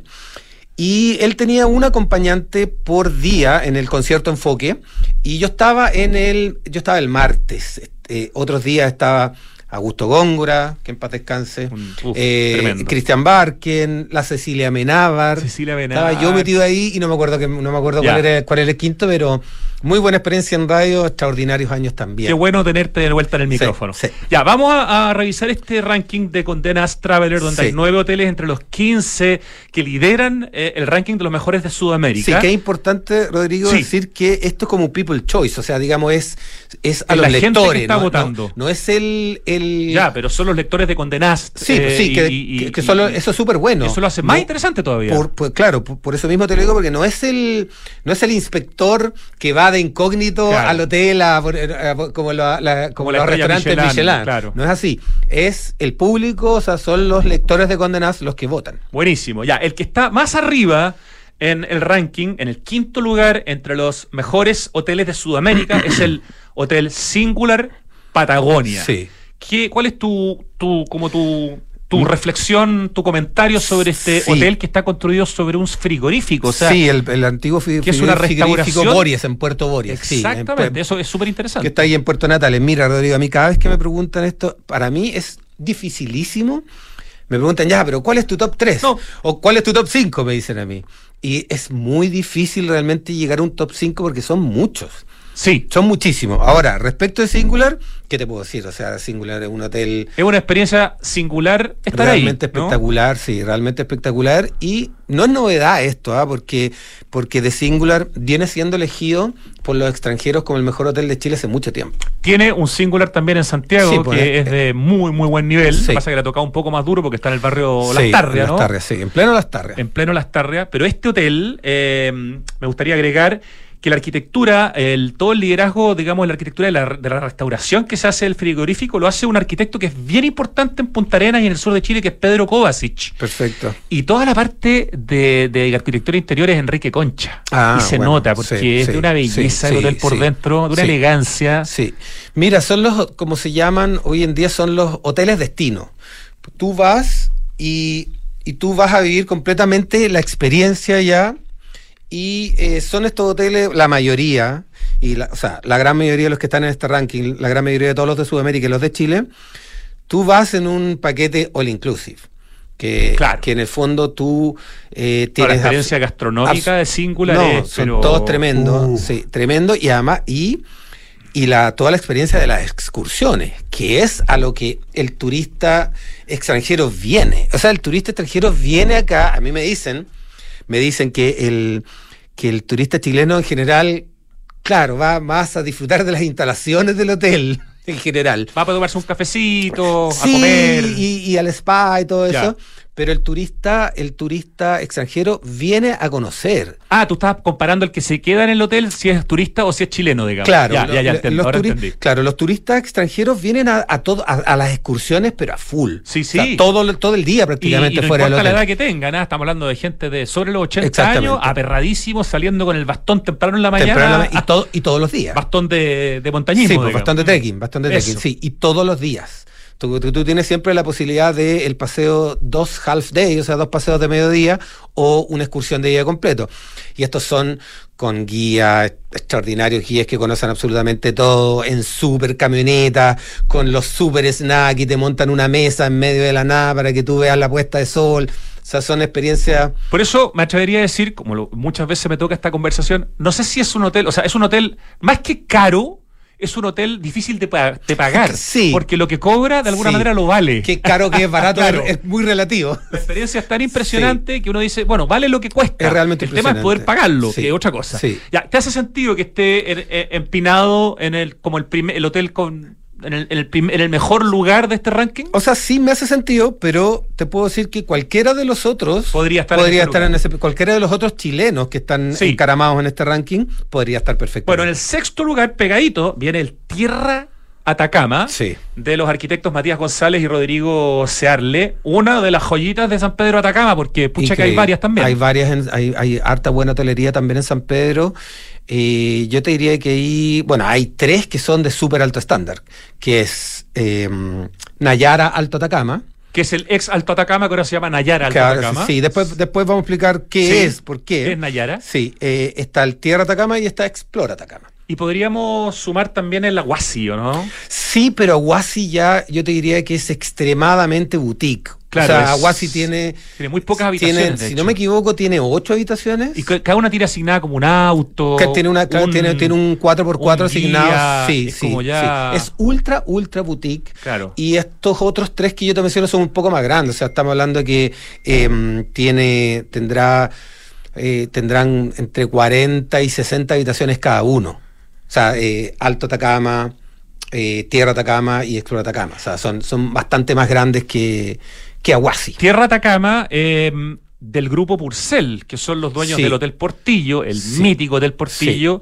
Y él tenía un acompañante por día en el concierto Enfoque. Y yo estaba en el. Yo estaba el martes. Este, otros días estaba Augusto Góngora, que en paz descanse, eh, Cristian Barken, la Cecilia Menábar. Cecilia Menábar. Estaba yo metido ahí y no me acuerdo que no me acuerdo cuál era, cuál era el quinto, pero muy buena experiencia en radio, extraordinarios años también. Qué bueno tenerte de vuelta en el micrófono. Ya, vamos a, revisar este ranking de Condenas Traveler, donde hay nueve hoteles entre los 15 que lideran eh, el ranking de los mejores de Sudamérica. Sí, que es importante, Rodrigo, decir que esto es como People Choice, o sea, digamos, es, es a los la lectores. Gente que está votando. No, es el, el, Ya, pero son los lectores de Condenas. Sí, pues sí, eh, que, solo, eso es súper bueno. Eso lo hace más interesante todavía. pues, claro, por, eso mismo te lo digo, porque no es el, no es el inspector que va de incógnito al hotel, como, los restaurantes Michelin. No es así. Es el público, o sea, son los lectores de Condenas los que votan. Buenísimo. Ya, el que está más arriba en el ranking, en el quinto lugar entre los mejores hoteles de Sudamérica, es el Hotel Singular Patagonia. Sí. ¿Qué, ¿Cuál es tu, tu, como tu tu mm. reflexión, tu comentario sobre este hotel que está construido sobre un frigorífico. O sea, sí, el, antiguo frigorífico, que es una restauración. Bories, en Puerto Bories. Exactamente, eso es súper interesante. Que está ahí en Puerto Natales. Mira, Rodrigo, a mí cada vez que me preguntan esto, para mí es dificilísimo. Me preguntan, ya, pero ¿cuál es tu top 3? O ¿cuál es tu top 5? Me dicen a mí. Y es muy difícil realmente llegar a un top 5 porque son muchos. Sí. Son muchísimos. Ahora, respecto de Singular, ¿qué te puedo decir? O sea, Singular es un hotel. Es una experiencia singular estar realmente espectacular, sí, realmente espectacular. Y no es novedad esto, ¿ah? porque, porque The Singular viene siendo elegido por los extranjeros como el mejor hotel de Chile hace mucho tiempo. Tiene un Singular también en Santiago, pues, que es de muy, muy buen nivel. Sí. Pasa que le ha tocado un poco más duro porque está en el barrio Las Tarrias, ¿no? Las Tarrias, sí, en pleno Las Tarrias. En pleno Las Tarrias. Pero este hotel, eh, me gustaría agregar que la arquitectura, el, todo el liderazgo, digamos, la arquitectura de la, de la, restauración que se hace del frigorífico lo hace un arquitecto que es bien importante en Punta Arenas y en el sur de Chile, que es Pedro Kovacic. Perfecto. Y toda la parte de, de arquitectura interior es Enrique Concha. Ah, y se nota, porque es de una belleza el hotel por dentro, de una elegancia. Sí. Mira, son los, como se llaman hoy en día, son los hoteles destino. Tú vas y, y tú vas a vivir completamente la experiencia ya. Y eh, son estos hoteles, la mayoría, y la, o sea, la gran mayoría de los que están en este ranking, la gran mayoría de todos los de Sudamérica y los de Chile, tú vas en un paquete all inclusive. Que, Claro. que en el fondo tú eh, tienes la experiencia gastronómica de Singular no, es, son pero- todos tremendos, Uh. sí, tremendo y además y y la toda la experiencia de las excursiones, que es a lo que el turista extranjero viene. O sea, el turista extranjero viene acá, a mí me dicen, me dicen que el que el turista chileno en general, claro, va más a disfrutar de las instalaciones del hotel en general. Va para tomarse un cafecito, a comer. y, y al spa y todo Ya. eso. Pero el turista, el turista extranjero viene a conocer. Ah, tú estabas comparando el que se queda en el hotel si es turista o si es chileno, digamos. Claro, ya, lo- ya, ya lo- entendí, los ahora turi- entendí. claro, los turistas extranjeros vienen a, a, todo, a, a las excursiones, pero a full. Sí, O sea, sí. todo, todo el día Y, prácticamente y no fuera del la edad que tengan, ¿ah? estamos hablando de gente de sobre los 80 Exactamente. años, aperradísimos, saliendo con el bastón temprano en la mañana. Temprano en la ma- y, todo, y todos los días. bastón de, de montañismo. Sí, pues, digamos. bastante trekking, bastante Eso. trekking, sí, y todos los días. Tú, tú- tienes siempre la posibilidad de el paseo dos half day, o sea, dos paseos de mediodía, o una excursión de día completo. Y estos son con guías, extraordinarios guías que conocen absolutamente todo, en super camioneta, con los super snacks y te montan una mesa en medio de la nada para que tú veas la puesta de sol. O sea, son experiencias... Por eso me atrevería a decir, como muchas veces me toca esta conversación, no sé si es un hotel, o sea, es un hotel más que caro, es un hotel difícil de, pa- de pagar. Sí. Porque lo que cobra de alguna Sí. manera lo vale. Qué caro que es barato, Claro. es, muy relativo. La experiencia es tan impresionante que uno dice, bueno, vale lo que cuesta. Es realmente El tema es poder pagarlo, que es otra cosa. Sí. Ya, ¿te hace sentido que esté en- en- empinado en el como el primer el hotel con en el, en el en mejor lugar de este ranking? O sea, sí me hace sentido, pero te puedo decir que cualquiera de los otros Podría estar en podría ese estar en ese cualquiera de los otros chilenos que están Sí. encaramados en este ranking podría estar perfecto. Bueno, en el sexto lugar, pegadito, viene el Tierra Atacama Sí. de los arquitectos Matías González y Rodrigo Searle, una de las joyitas de San Pedro Atacama, porque pucha que hay varias también. Hay varias, en- hay, hay harta buena hotelería también en San Pedro. Eh, yo te diría que hay, bueno, hay tres que son de súper alto estándar, que es eh, Nayara Alto Atacama. que es el ex Alto Atacama, que ahora se llama Nayara Alto Atacama. sí, después, después vamos a explicar qué Sí. es, por qué. ¿Qué es Nayara? Sí, eh, está el Tierra Atacama y está Explora Atacama. Y podríamos sumar también el Aguasi, ¿o no? Sí, pero Aguasi ya yo te diría que es extremadamente boutique. Claro, o sea, Aguasi tiene, Tiene muy pocas habitaciones. si no me equivoco, tiene ocho habitaciones. Y ca- cada una tiene asignada como un auto. que tiene, una, un- tiene, tiene un 4x4 un asignado. guía, sí, es sí, como ya- sí. Es ultra, ultra boutique. Claro. Y estos otros tres que yo te menciono son un poco más grandes. O sea, estamos hablando de que em, tiene, tendrá, eh, tendrán entre 40 y 60 habitaciones cada uno. O sea, eh, Alto Atacama, eh, Tierra Atacama y Explora Atacama. O sea, son, son bastante más grandes que, que Aguasi. Tierra Atacama eh, del grupo Purcell, que son los dueños Sí. del Hotel Portillo, el Sí. mítico Hotel Portillo,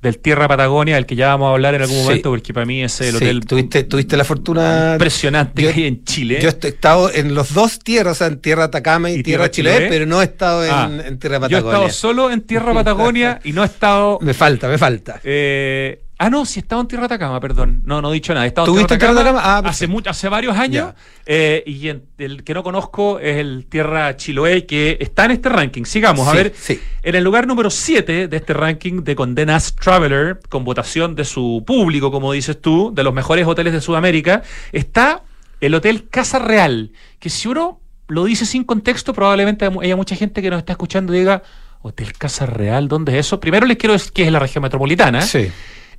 del Tierra Patagonia, del que ya vamos a hablar en algún Sí. momento, porque para mí es el Sí, hotel tuviste, tuviste la fortuna. impresionante Yo- que hay en Chile. Yo he estado en los dos tierras, o sea, en Tierra Atacama y, ¿Y Tierra, Chiloé? pero no he estado en, Ah, en Tierra Yo he Patagonia. estado solo en Tierra Patagonia y no he estado. Me falta, me falta. eh, ah, no, sí he estado en Tierra Atacama, perdón. No, no he dicho nada. En ¿Tuviste en Tierra Atacama Atacama? Ah, hace, hace varios años. eh, y el que no conozco es el Tierra Chiloé, que está en este ranking. Sigamos, a ver. sí. En el lugar número 7 de este ranking de Condenas Traveler, con votación de su público, como dices tú, de los mejores hoteles de Sudamérica, está el Hotel Casa Real, que si uno lo dice sin contexto, probablemente haya mucha gente que nos está escuchando y diga, Hotel Casa Real, ¿dónde es eso? Primero les quiero decir que es la región metropolitana. Sí.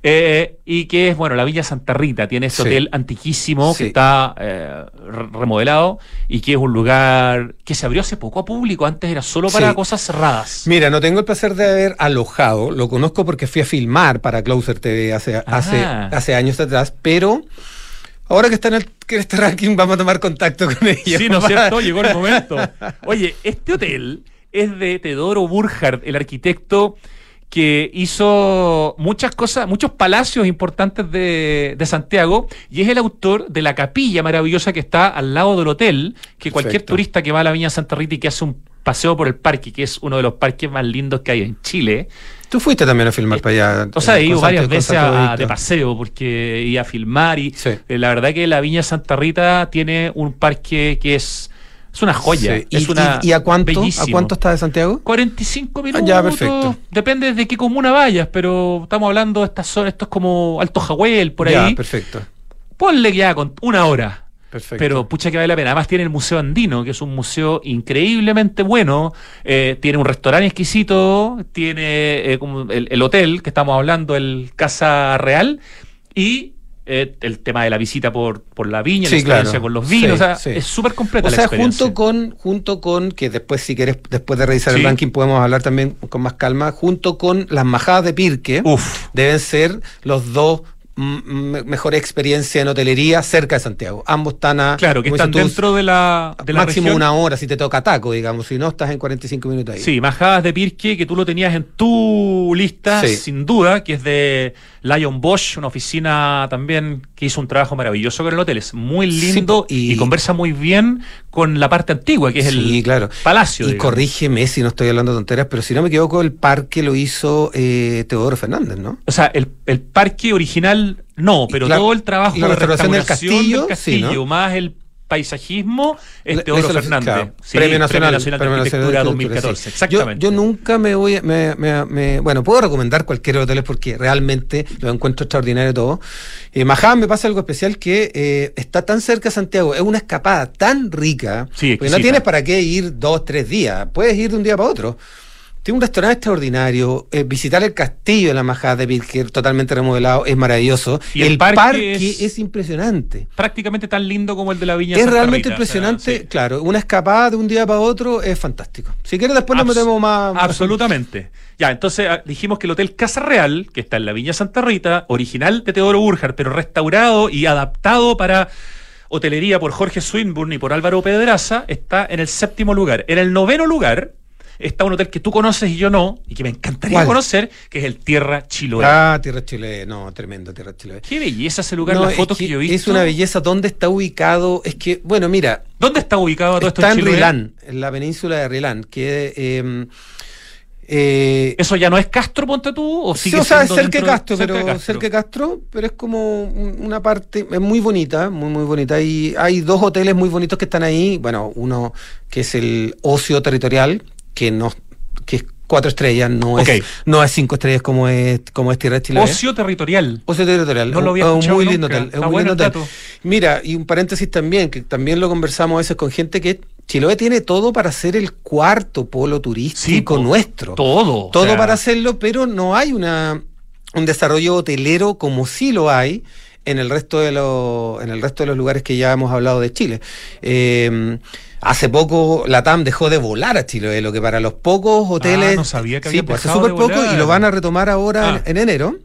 Eh, y que es, bueno, la Villa Santa Rita, tiene ese Sí. hotel antiquísimo que está eh, re- remodelado y que es un lugar que se abrió hace poco a público, antes era solo para Sí. cosas cerradas. Mira, no tengo el placer de haber alojado, lo conozco porque fui a filmar para Closer TV hace, hace, Ah. hace años atrás, pero ahora que está en, el, que en este ranking vamos a tomar contacto con ellos. Sí, ¿no es cierto? Llegó el momento. Oye, este hotel es de Teodoro Burkhardt, el arquitecto que hizo muchas cosas, muchos palacios importantes de, de Santiago, y es el autor de la capilla maravillosa que está al lado del hotel, que cualquier turista que va a la Viña Santa Rita y que hace un paseo por el parque, que es uno de los parques más lindos que hay en Chile. Tú fuiste también a filmar para allá. O sea, he ido Santo- varias veces a- de paseo porque iba a filmar y Sí. eh, la verdad que la Viña Santa Rita tiene un parque que es Es una joya. Sí. Es ¿Y, una y- y a cuánto? ¿A bellísimo. cuánto está de Santiago? 45 minutos. ya, perfecto. Depende de qué comuna vayas, pero estamos hablando de estas zonas, esto es como Alto Jahuel, por Ya, ahí. perfecto. Ponle ya con una hora. Perfecto. Pero pucha que vale la pena. Además tiene el Museo Andino, que es un museo increíblemente bueno. Eh, tiene un restaurante exquisito, tiene eh, como el, el hotel que estamos hablando, el Casa Real, y eh, el tema de la visita por, por la viña, Sí, la experiencia claro. con los vinos. Sí, o sea, sí. es súper completa O la sea, experiencia. junto con, junto con, que después si quieres, después de revisar el ranking podemos hablar también con más calma, junto con las majadas de Pirque, Uf. deben ser los dos mejores experiencias en hotelería cerca de Santiago. Ambos están a... Claro, que están tú, dentro de la, de la máximo región. una hora si te toca taco, digamos, si no estás en 45 minutos ahí. Sí, Majadas de Pirque, que tú lo tenías en tu lista, Sí. sin duda, que es de Lion Bosch, una oficina también que hizo un trabajo maravilloso con el hotel. Es muy Sí, lindo y- y, conversa muy bien con la parte antigua, que es Sí, el claro. palacio. Y digamos. corrígeme si no estoy hablando tonteras, pero si no me equivoco, el parque lo hizo eh, Teodoro Fernández, ¿no? O sea, el, el parque original no, pero todo el trabajo la de restauración del castillo, del sí, castillo, ¿no? más el paisajismo, es Teodoro Fernández. claro, Sí, Premio Nacional, de Premio Nacional Arquitectura de Arquitectura, 2014, sí. exactamente. Yo, yo nunca me voy, a- me, me- me- bueno, puedo recomendar cualquier hotel porque realmente lo encuentro extraordinario todo. Eh, Majá me pasa algo especial que eh, está tan cerca de Santiago, es una escapada tan rica, Sí, porque no tienes para qué ir dos, tres días, puedes ir de un día para otro. Tiene un restaurante extraordinario. eh, visitar el castillo de la Majada de Pirque, totalmente remodelado, es maravilloso. Y el el parque parque, es- es, impresionante. prácticamente tan lindo como el de la Viña Es Santa realmente Rita, o sea, impresionante, sí. claro, una escapada de un día para otro es fantástico. Si quieres después nos metemos más... más- Absolutamente. Ya, entonces ah, dijimos que el Hotel Casa Real, que está en la Viña Santa Rita, original de Teodoro Burjar, pero restaurado y adaptado para hotelería por Jorge Swinburne y por Álvaro Pedraza, está en el séptimo lugar. En el noveno lugar está un hotel que tú conoces y yo no, y que me encantaría ¿Cuál? conocer, que es el Tierra Chiloé. Ah, Tierra Chile, no, tremendo Tierra Chile. Qué belleza ese lugar, No, las es fotos que, que yo he visto. Es una belleza. ¿Dónde está ubicado? Es que, bueno, mira, ¿Dónde está ubicado todo esto está en Chiloé? Rilán, en la península de Rilán, que... eh, eh, ¿Eso ya no es Castro, ponte tú? ¿O Sí, o sea, es cerca de Castro, cerca pero de Castro? cerca de Castro, pero es como un- una parte, es muy bonita, muy muy bonita. Y hay dos hoteles muy bonitos que están ahí. Bueno, uno que es el Ocio Territorial, que no, que es cuatro estrellas, no es, no es cinco estrellas como es, como es Tierra de Chile. Ocio territorial. Ocio Territorial, No lo había es un escuchado nunca. hotel. Está un muy bueno lindo el hotel. dato. Mira, y un paréntesis también, que también lo conversamos a veces con gente que Chiloé tiene todo para ser el cuarto polo turístico nuestro Todo. o todo sea, para hacerlo, pero no hay una un desarrollo hotelero como sí lo hay en el resto de los en el resto de los lugares que ya hemos hablado de Chile. Eh, hace poco la TAM dejó de volar a Chile, lo que para los pocos hoteles Ah, no sabía que sí, habían pues, hace súper poco y lo van a retomar ahora Ah. en, en enero.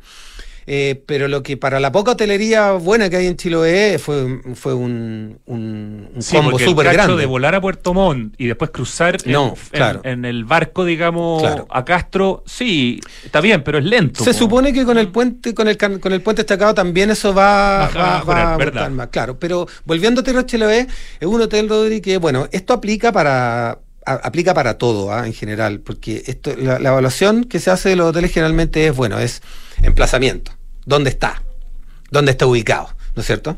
Eh, pero lo que para la poca hotelería buena que hay en Chiloé fue, fue un, un, un Sí, combo súper grande. de volar a Puerto Montt y después cruzar No, en- claro. en el barco, digamos, Claro. a Castro, sí, está bien, pero es lento. Se po. supone que con el puente, con el con el puente destacado también eso va, Va a va, mejorar, va a ¿verdad? más, claro. Pero volviendo a Tierra Chiloé, es un hotel, Rodri, que bueno, esto aplica para aplica para todo ¿ah? en general, porque esto, la, la evaluación que se hace de los hoteles generalmente es, bueno, es emplazamiento, dónde está, dónde está ubicado, ¿no es cierto?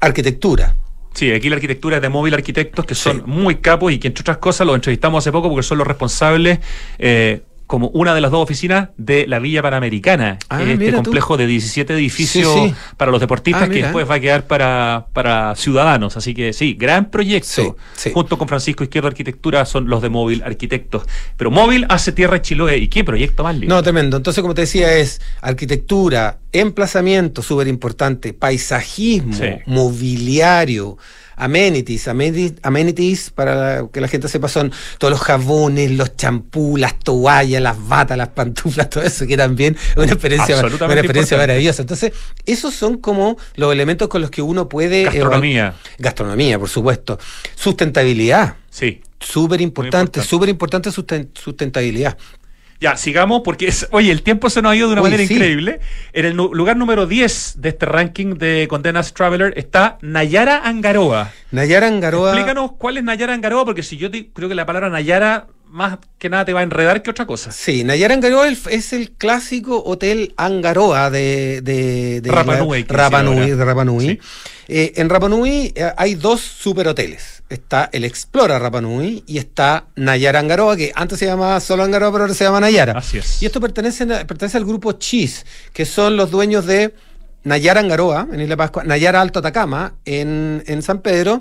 Arquitectura, Sí, aquí la arquitectura es de Móvil Arquitectos, que son Sí. muy capos y que, entre otras cosas, los entrevistamos hace poco porque son los responsables. eh, como una de las dos oficinas de la Villa Panamericana, Ah, este tú. complejo de 17 edificios Sí, sí. para los deportistas Ah, que después va a quedar para, para ciudadanos. Así que sí, gran proyecto. Sí. Junto con Francisco Izquierdo Arquitectura son los de Móvil Arquitectos. Pero Móvil hace tierra Chiloé. ¿Y qué proyecto más lindo? No, tremendo. Entonces, como te decía, es arquitectura, emplazamiento, súper importante, paisajismo, mobiliario, amenities, amenities, amenities, para que la gente sepa, son todos los jabones, los champús, las toallas, las batas, las pantuflas, todo eso, que también es una experiencia, una experiencia importante. maravillosa. Entonces, esos son como los elementos con los que uno puede... Gastronomía. Gastronomía, por supuesto. Sustentabilidad. Sí. Súper importante, súper importante susten- sustentabilidad. Ya, sigamos porque, es, oye, el tiempo se nos ha ido de una manera sí. increíble. En el lugar número 10 de este ranking de Condenas Traveler está Nayara Angaroa. Nayara Angaroa... Explícanos cuál es Nayara Angaroa, porque si yo te- creo que la palabra Nayara más que nada te va a enredar que otra cosa. Sí, Nayara Angaroa es el clásico hotel Angaroa de, de, de Rapa la- Nui, que Rapa dice Nui, ahora. de Rapa Nui. Sí. Eh, en Rapa Nui eh, hay dos superhoteles. Está el Explora Rapa Nui y está Nayara Angaroa, que antes se llamaba solo Angaroa, pero ahora se llama Nayara. Así es. Y esto pertenece, pertenece al grupo Cheese, que son los dueños de Nayara Angaroa, en Isla Pascua, Nayara Alto Atacama, en, en, San Pedro,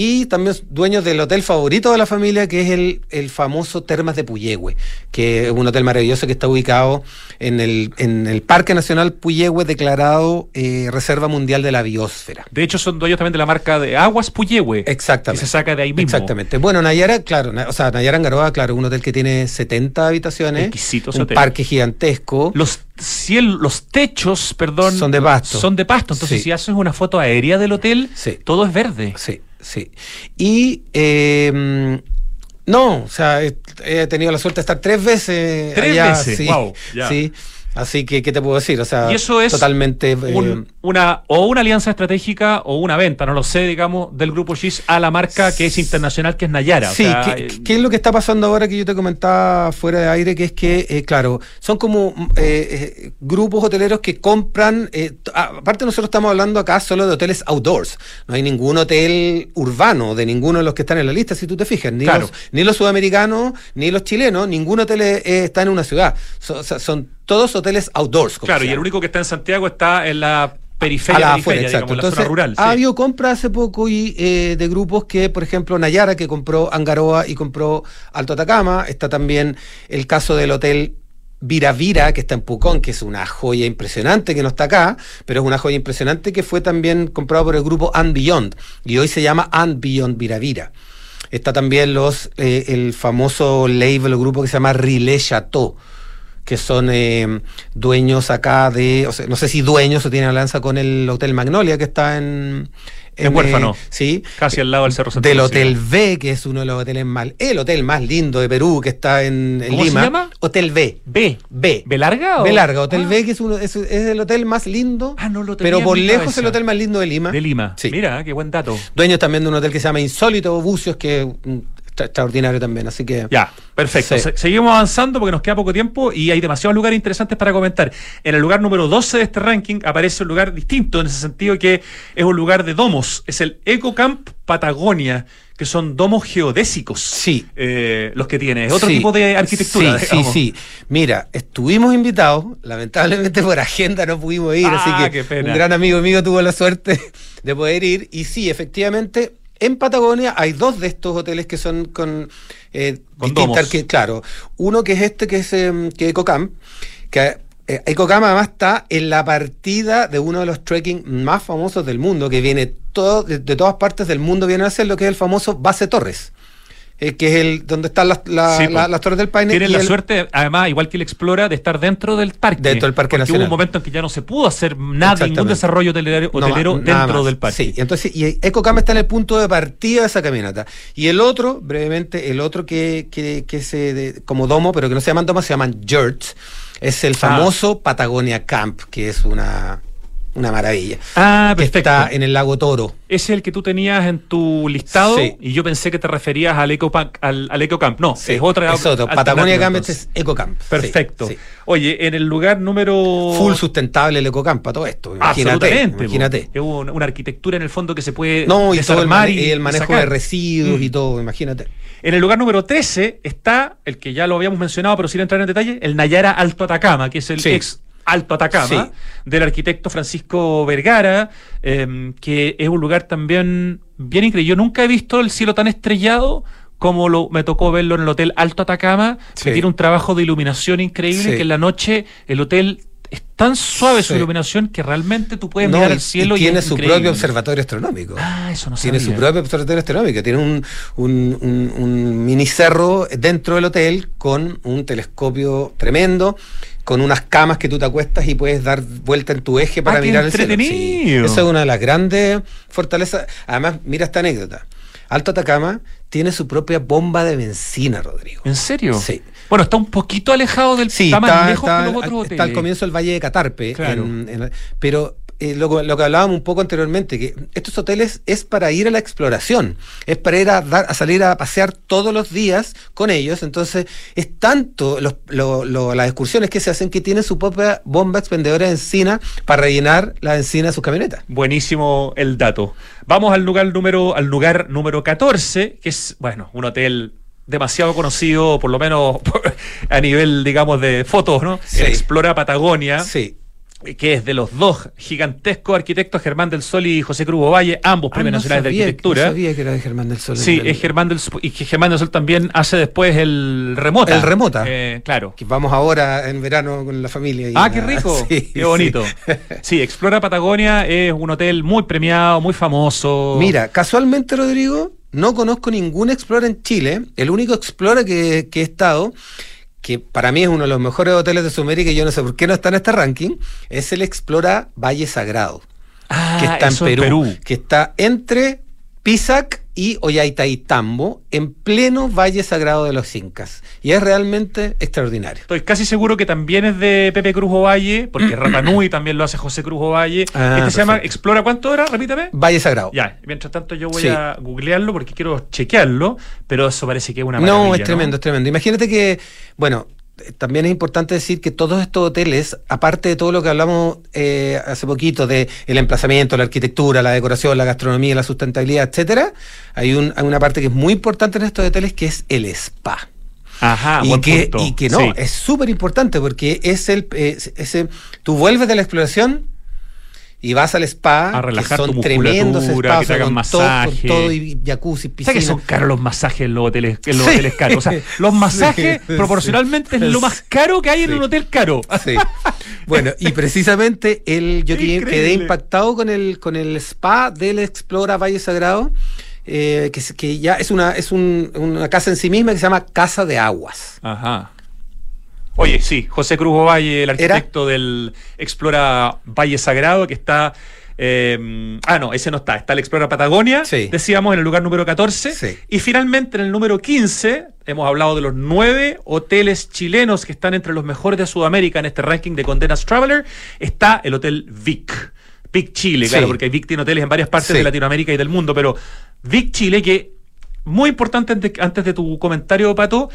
y también dueños del hotel favorito de la familia, que es el, el, famoso Termas de Puyehue, que es un hotel maravilloso que está ubicado en el, en el Parque Nacional Puyehue, declarado eh, Reserva Mundial de la Biosfera. De hecho, son dueños también de la marca de Aguas Puyehue. Exactamente. Que se saca de ahí mismo. Exactamente. Bueno, Nayara, claro, o sea, Nayara Angaroa, claro, un hotel que tiene 70 habitaciones. Exquisito un hotel. parque gigantesco. Los cielo, los techos, perdón, son de pasto. Son de pasto. Entonces, Sí. si haces una foto aérea del hotel, Sí. todo es verde. Sí, sí. Y eh, no, o sea, he, he tenido la suerte de estar tres veces ¿Tres allá. veces? Sí, ya. sí. Así que, ¿qué te puedo decir? O sea, Y eso es totalmente. eh, Un- una, o una alianza estratégica o una venta, no lo sé, digamos, del grupo GIS a la marca que es internacional, que es Nayara. O Sí, sea, ¿qué, eh, qué es lo que está pasando ahora que yo te comentaba fuera de aire? Que es que, eh, claro, son como grupos hoteleros que compran, aparte nosotros estamos hablando acá solo de hoteles outdoors, no hay ningún hotel urbano de ninguno de los que están en la lista, si tú te fijas, ni, Claro. los, ni los sudamericanos, ni los chilenos, ningún hotel eh, está en una ciudad, So- o son todos hoteles outdoors. Claro, y el único que está en Santiago está en la periferia, a la periferia, afuera, digamos, exacto. en la zona Entonces, rural. ha sí. habido compras hace poco y eh, de grupos que, por ejemplo, Nayara, que compró Angaroa y compró Alto Atacama. Está también el caso del hotel Vira Vira, que está en Pucón, que es una joya impresionante, que no está acá, pero es una joya impresionante que fue también comprado por el grupo And Beyond. Y hoy se llama And Beyond Vira Vira. Está también los eh, el famoso label o grupo que se llama Rilé Chateau que son eh, dueños acá de, o sea, no sé si dueños o tienen alianza con el Hotel Magnolia que está en... En Huérfano. sí. Casi al lado del Cerro Santo Del. Hotel V, que es uno de los hoteles más... El hotel más lindo de Perú, que está en, en ¿Cómo se Lima. llama? Hotel V. B. B. ¿B larga o? B larga, Hotel Ah, V, que es, uno, es, es el hotel más lindo, Ah, no lo tenía pero por lejos cabeza. el hotel más lindo de Lima. De Lima. Sí. Mira, qué buen dato. Dueños también de un hotel que se llama Insólito Bucios, que mm, extraordinario también, así que... Ya, perfecto. Sí. Se- seguimos avanzando porque nos queda poco tiempo y hay demasiados lugares interesantes para comentar. En el lugar número 12 de este ranking aparece un lugar distinto en ese sentido que es un lugar de domos. Es el EcoCamp Patagonia, que son domos geodésicos. Sí. eh, los que tiene. Es otro Sí, tipo de arquitectura. Sí, digamos. sí, sí. Mira, estuvimos invitados, lamentablemente por agenda no pudimos ir, Ah, así que qué pena. un gran amigo mío tuvo la suerte de poder ir. Y sí, efectivamente, en Patagonia hay dos de estos hoteles que son con, eh, Con distintas Claro, uno que es este, que es em, que Ecocamp, que eh, Ecocamp además está en la partida de uno de los trekking más famosos del mundo, que viene todo, de, de todas partes del mundo, viene a ser lo que es el famoso Base Torres. Eh, que es el donde están las, la- Sí, la- po. las torres del Paine. Tienen la el- suerte, además, igual que el Explora, de estar dentro del parque. Dentro del Parque Nacional. hubo un momento en que ya no se pudo hacer nada, ningún desarrollo hotelero, No, hotelero nada dentro del parque. Sí, entonces, y Ecocam está en el punto de partida de esa caminata. Y el otro, brevemente, el otro que, que, que se, de- como domo, pero que no se llaman domos, se llaman yurts, es el famoso Patagonia Camp, que es una, una maravilla. Ah, que perfecto. está en el lago Toro. Es el que tú tenías en tu listado Sí. y yo pensé que te referías al EcoPac, al, al EcoCamp. No, Sí, es otra. es otro. Patagonia Camp este es Ecocamp. Perfecto. sí. Oye, en el lugar número. Full sustentable el Ecocamp para todo esto. Imagínate. Absolutamente. Imagínate. Es una, una arquitectura en el fondo que se puede. No, y todo el, mane- y, el manejo sacar. de residuos Mm. y todo, imagínate. En el lugar número 13 está el que ya lo habíamos mencionado, pero sin entrar en detalle, el Nayara Alto Atacama, que es el Sí. ex Alto Atacama, Sí. del arquitecto Francisco Vergara, eh, que es un lugar también bien increíble. Yo nunca he visto el cielo tan estrellado como lo, me tocó verlo en el Hotel Alto Atacama, que Sí. tiene un trabajo de iluminación increíble, Sí. que en la noche el hotel es tan suave su iluminación que realmente tú puedes No, mirar al cielo y tiene su increíble. propio observatorio astronómico. Ah, eso no tiene sabía. su propio observatorio astronómico, tiene un, un, un- un mini cerro dentro del hotel con un telescopio tremendo, con unas camas que tú te acuestas y puedes dar vuelta en tu eje para Ah, mirar el cielo. Sí, esa es una de las grandes fortalezas. Además, mira esta anécdota. Alto Atacama tiene su propia bomba de benzina, Rodrigo. ¿En serio? Sí. Bueno, está un poquito alejado del Sí, está más está, lejos está- que los otros está hoteles. al comienzo del Valle de Catarpe, Claro. en- en- pero eh, lo, lo, que hablábamos un poco anteriormente, que estos hoteles es para ir a la exploración, es para ir a, dar, a salir a pasear todos los días con ellos, entonces es tanto los, lo, las excursiones que se hacen que tienen su propia bomba expendedora de encina para rellenar la encina de sus camionetas. Buenísimo el dato. Vamos al lugar número, al lugar número 14, que es, bueno, un hotel demasiado conocido, por lo menos a nivel, digamos, de fotos, ¿no? Sí. Explora Patagonia. Sí. Que es de los dos gigantescos arquitectos, Germán del Sol y José Cruz Valle, ambos premios Ah, no nacionales sabía, de arquitectura. No sabía que era de Germán del Sol. Sí, es Germán del Sol. Y que Germán del Sol también hace después el remota. El Remota. Eh, claro. que vamos ahora en verano con la familia. y Ah, qué rico. Sí, qué bonito. sí. Sí. Explora Patagonia es un hotel muy premiado, muy famoso. Mira, casualmente, Rodrigo, no conozco ningún Explora en Chile. El único Explora que, que he estado, que para mí es uno de los mejores hoteles de Sudamérica y yo no sé por qué no está en este ranking, es el Explora Valle Sagrado, Ah, que está en eso Perú, que está entre Pisac y Ollantaytambo, en pleno Valle Sagrado de los Incas. Y es realmente extraordinario. Estoy casi seguro que también es de Pepe Cruz Ovalle, porque Rapanui también lo hace José Cruz Ovalle. Ah, este se llama. Explora, ¿cuánto era? Repítame. Valle Sagrado. Ya, mientras tanto yo voy Sí. a googlearlo porque quiero chequearlo, pero eso parece que es una No, es tremendo, es tremendo. Imagínate que, bueno, también es importante decir que todos estos hoteles, aparte de todo lo que hablamos eh, hace poquito de el emplazamiento, la arquitectura, la decoración, la gastronomía, la sustentabilidad, etcétera, hay, un, hay una parte que es muy importante en estos hoteles que es el spa. Ajá, y, buen que, punto. y que no, Sí. es súper importante porque es el es- ese, tú vuelves de la exploración y vas al spa, A relajar que son tu tremendos spas, que te hagan con todo, todo y jacuzzi, piscina. ¿Sabes que son caros los masajes en los hoteles, en los Sí. hoteles caros? O sea, los masajes Sí. proporcionalmente es lo más caro que hay en un hotel caro. Sí. Bueno, y precisamente el, yo quedé, impactado con el, con el spa del Explora Valle Sagrado, eh, que, que ya es una, es un- una casa en sí misma que se llama Casa de Aguas. Ajá. Oye, sí, José Cruz Ovalle, el arquitecto del Explora Valle Sagrado, que está. eh, ah, no, ese no está. Está el Explora Patagonia, Sí. decíamos, en el lugar número 14. Sí. Y finalmente, en el número 15, hemos hablado de los nueve hoteles chilenos que están entre los mejores de Sudamérica en este ranking de Condenas Traveler. Está el Hotel Vic. Vic Chile, claro, porque Vic tiene hoteles en varias partes de Latinoamérica y del mundo, pero Vic Chile, que muy importante antes, antes de tu comentario, Pato,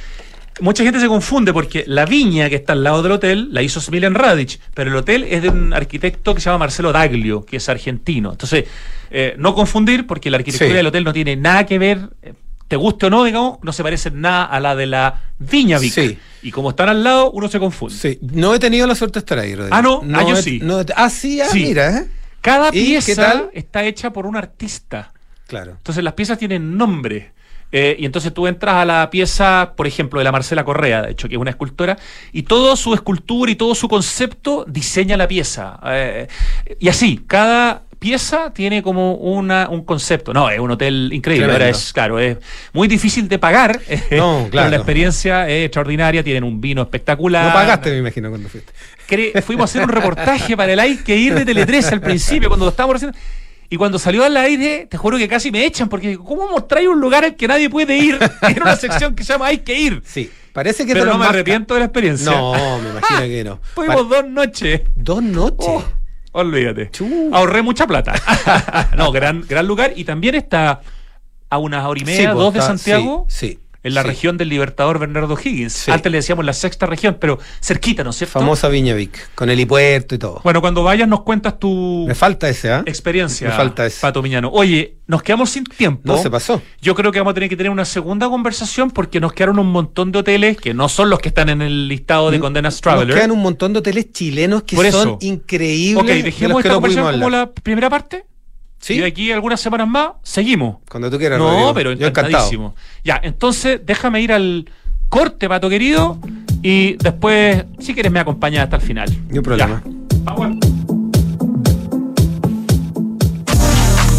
mucha gente se confunde porque la viña que está al lado del hotel la hizo Smiljan Radic, pero el hotel es de un arquitecto que se llama Marcelo Daglio, que es argentino. Entonces, eh, no confundir porque la arquitectura Sí. del hotel no tiene nada que ver, te guste o no, digamos, no se parece nada a la de la viña Vic. Sí. Y como están al lado, uno se confunde. Sí, no he tenido la suerte de estar ahí, Rodrigo. Ah, no, ah, yo he- sí. no ah, sí, ah, Sí. mira, ¿eh? Cada ¿Y qué pieza está hecha por un artista. Claro. Entonces las piezas tienen nombre. Eh, y entonces tú entras a la pieza, por ejemplo, de la Marcela Correa, de hecho, que es una escultora, y todo su escultura y todo su concepto diseña la pieza. Eh, y así, cada pieza tiene como una, un concepto. No, es un hotel increíble. Ahora es, claro, es muy difícil de pagar. No, pero claro. la experiencia es extraordinaria, tienen un vino espectacular. No pagaste, me imagino, cuando fuiste. Fuimos a hacer un reportaje para el Hay que ir de Tele 13 al principio, cuando lo estábamos haciendo. Y cuando salió al aire, te juro que casi me echan, porque digo, ¿cómo mostráis un lugar al que nadie puede ir en una sección que se llama Hay que ir? Sí, parece que Pero te lo no me arrepiento de la experiencia. No, me imagino que no. Fuimos dos noches. Dos noches. Oh, olvídate. Ahorré mucha plata. no, gran, gran lugar. Y también está a unas hora y media, pues, dos de está- Santiago. Sí, sí, En la sí. región del Libertador Bernardo Higgins. Sí. Antes le decíamos la sexta región, pero cerquita, ¿no es cierto? Famosa Viña Vic, con el helipuerto y todo. Bueno, cuando vayas nos cuentas tu Me falta ese, ¿ah? experiencia, Me falta ese. Pato Miñano. Oye, nos quedamos sin tiempo. No se pasó. Yo creo que vamos a tener que tener una segunda conversación porque nos quedaron un montón de hoteles que no son los que están en el listado de Condenas Nos Traveler. quedan un montón de hoteles chilenos que son increíbles. Ok, de dejemos que esta no conversación como la primera parte. ¿Sí? Y de aquí algunas semanas más seguimos. Cuando tú quieras, No, Rodrigo. pero encantadísimo. Ya, entonces déjame ir al corte, Pato querido, y después, si quieres, me acompañas hasta el final. Ni un problema. Ya. Vamos.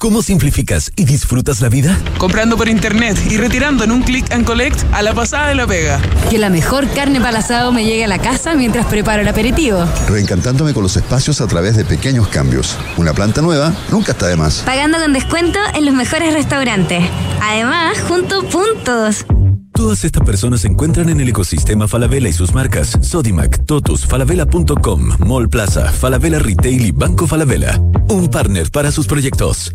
¿Cómo simplificas y disfrutas la vida? Comprando por internet y retirando en un click and collect a la pasada de la pega. Que la mejor carne para asado me llegue a la casa mientras preparo el aperitivo. Reencantándome con los espacios a través de pequeños cambios. Una planta nueva nunca está de más. Pagando con descuento en los mejores restaurantes. Además, junto puntos. Todas estas personas se encuentran en el ecosistema Falabella y sus marcas Sodimac, Totus, Falabella.com, Mall Plaza, Falabella Retail y Banco Falabella. Un partner para sus proyectos.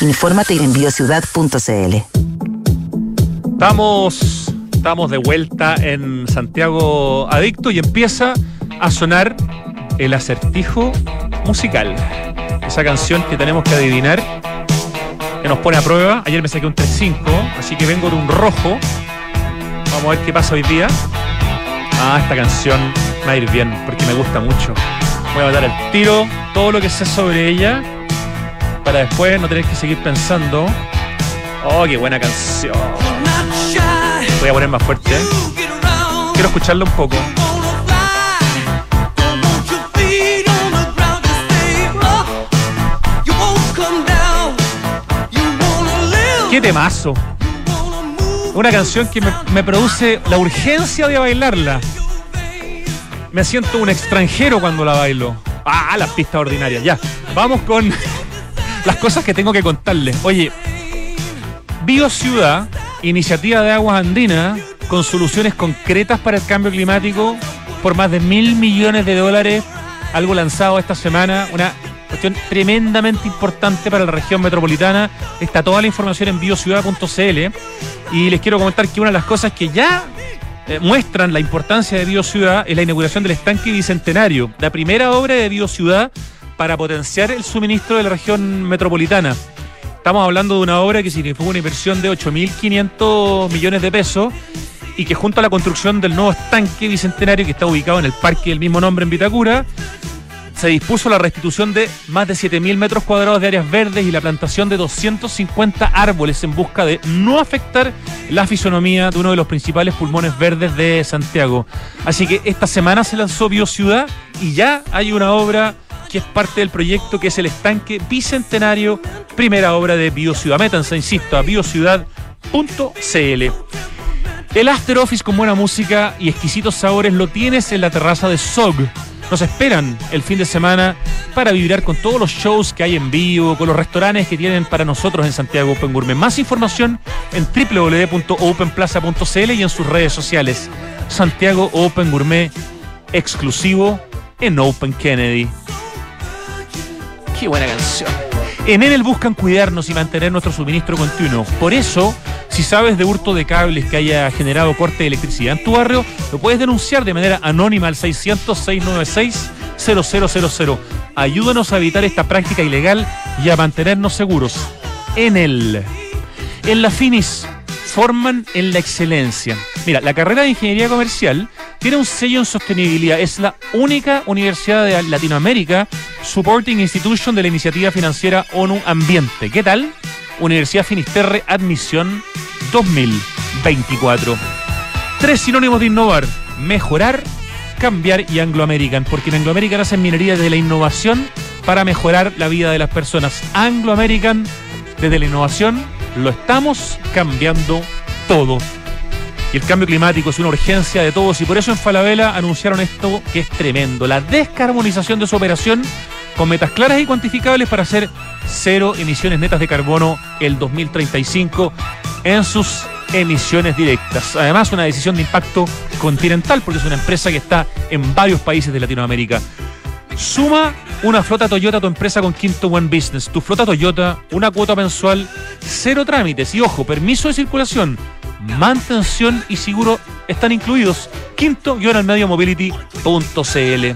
Infórmate en biociudad.cl. Estamos, estamos de vuelta en Santiago Adicto y empieza a sonar el acertijo musical. Esa canción que tenemos que adivinar, que nos pone a prueba. Ayer me saqué un 3-5, así que vengo de un rojo. Vamos a ver qué pasa hoy día. Ah, esta canción va a ir bien, porque me gusta mucho. Voy a dar el tiro, todo lo que sé sobre ella, para después no tener que seguir pensando. Oh, qué buena canción. Voy a poner más fuerte. Quiero escucharlo un poco. ¡Qué temazo! Una canción que me, me, produce la urgencia de bailarla. Me siento un extranjero cuando la bailo. Ah, la pista ordinaria. Ya. Vamos con las cosas que tengo que contarles. Oye, BioCiudad, iniciativa de aguas andinas, con soluciones concretas para el cambio climático por más de mil millones de dólares algo lanzado esta semana, una cuestión tremendamente importante para la región metropolitana. Está toda la información en biociudad.cl y les quiero comentar que una de las cosas que ya eh, muestran la importancia de Biociudad es la inauguración del estanque bicentenario, la primera obra de Biociudad para potenciar el suministro de la región metropolitana. Estamos hablando de una obra que significó una inversión de 8.500 millones de pesos y que junto a la construcción del nuevo estanque bicentenario que está ubicado en el parque del mismo nombre en Vitacura, se dispuso la restitución de más de 7.000 metros cuadrados de áreas verdes y la plantación de 250 árboles en busca de no afectar la fisonomía de uno de los principales pulmones verdes de Santiago. Así que esta semana se lanzó Biociudad y ya hay una obra que es parte del proyecto que es el estanque bicentenario, primera obra de Biociudad. Métanse, insisto, a biociudad.cl. El After Office con buena música y exquisitos sabores lo tienes en la terraza de SOG. Nos esperan el fin de semana para vibrar con todos los shows que hay en vivo, con los restaurantes que tienen para nosotros en Santiago Open Gourmet. Más información en www.openplaza.cl y en sus redes sociales. Santiago Open Gourmet exclusivo en Open Kennedy. Qué buena canción. En Enel buscan cuidarnos y mantener nuestro suministro continuo. Por eso, si sabes de hurto de cables que haya generado corte de electricidad en tu barrio, lo puedes denunciar de manera anónima al 600-696-0000. Ayúdanos a evitar esta práctica ilegal y a mantenernos seguros. Enel. En la Finis forman en la excelencia. Mira, la carrera de ingeniería comercial tiene un sello en sostenibilidad. Es la única universidad de Latinoamérica supporting institution de la iniciativa financiera ONU Ambiente. ¿Qué tal? Universidad Finisterre Admisión 2024. Tres sinónimos de innovar: mejorar, cambiar y Anglo American. Porque en Anglo American hacen minería desde la innovación para mejorar la vida de las personas. Anglo American, desde la innovación, lo estamos cambiando todo. Y el cambio climático es una urgencia de todos y por eso en Falabella anunciaron esto que es tremendo, la descarbonización de su operación con metas claras y cuantificables para hacer cero emisiones netas de carbono el 2035 en sus emisiones directas. Además, una decisión de impacto continental porque es una empresa que está en varios países de Latinoamérica. Suma una flota Toyota a tu empresa con Quinto One Business. Tu flota Toyota, una cuota mensual, cero trámites y ojo, permiso de circulación, mantención y seguro están incluidos. Quinto-mobility.cl.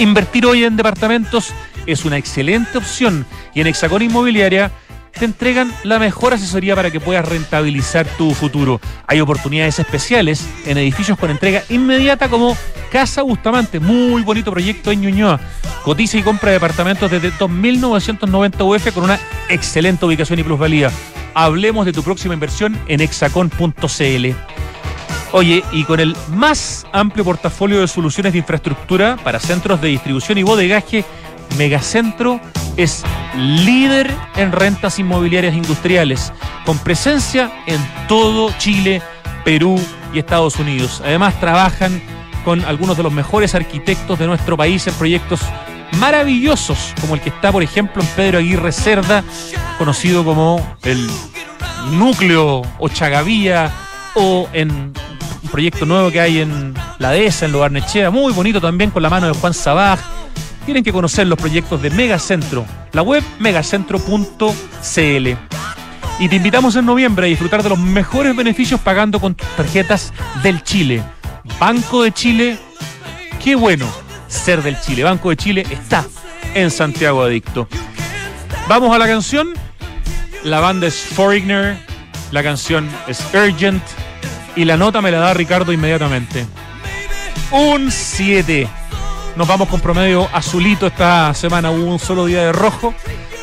Invertir hoy en departamentos es una excelente opción y en Hexacón Inmobiliaria te entregan la mejor asesoría para que puedas rentabilizar tu futuro. Hay oportunidades especiales en edificios con entrega inmediata como Casa Bustamante, muy bonito proyecto en Ñuñoa. Cotiza y compra departamentos desde 2.990 UF con una excelente ubicación y plusvalía. Hablemos de tu próxima inversión en hexacon.cl. Oye, y con el más amplio portafolio de soluciones de infraestructura para centros de distribución y bodegaje, Megacentro es líder en rentas inmobiliarias industriales, con presencia en todo Chile, Perú y Estados Unidos. Además, trabajan con algunos de los mejores arquitectos de nuestro país en proyectos maravillosos, como el que está, por ejemplo, en Pedro Aguirre Cerda, conocido como el núcleo Ochagavía, o en un proyecto nuevo que hay en La Dehesa, en Logarnechea, muy bonito también, con la mano de Juan Sabaj. Tienen que conocer los proyectos de Megacentro, la web megacentro.cl. Y te invitamos en noviembre a disfrutar de los mejores beneficios pagando con tus tarjetas del Chile. Banco de Chile, qué bueno ser del Chile. Banco de Chile está en Santiago Adicto. Vamos a la canción. La banda es Foreigner, la canción es Urgent y la nota me la da Ricardo inmediatamente. Un 7. Nos vamos con promedio azulito esta semana. Hubo un solo día de rojo.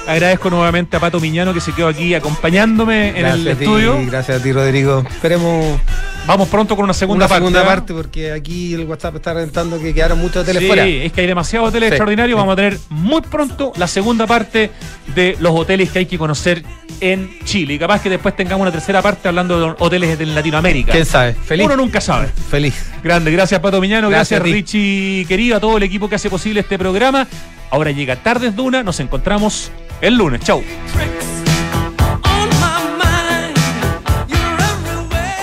Agradezco nuevamente a Pato Miñano que se quedó aquí acompañándome en el a ti, estudio. Gracias a ti, Rodrigo. Esperemos Vamos pronto con una segunda una parte. segunda ¿ah? parte porque aquí el WhatsApp está reventando que quedaron muchos hoteles Sí, fuera. es que hay demasiados hoteles Sí. extraordinarios. Vamos a tener muy pronto la segunda parte de los hoteles que hay que conocer en Chile. Y capaz que después tengamos una tercera parte hablando de hoteles en Latinoamérica. ¿Quién sabe? Feliz. Uno nunca sabe. Feliz. Grande, gracias Pato Miñano, Gracias. Richie querido, a todo el equipo que hace posible este programa. Ahora llega Tardes Duna, nos encontramos el lunes. Chau.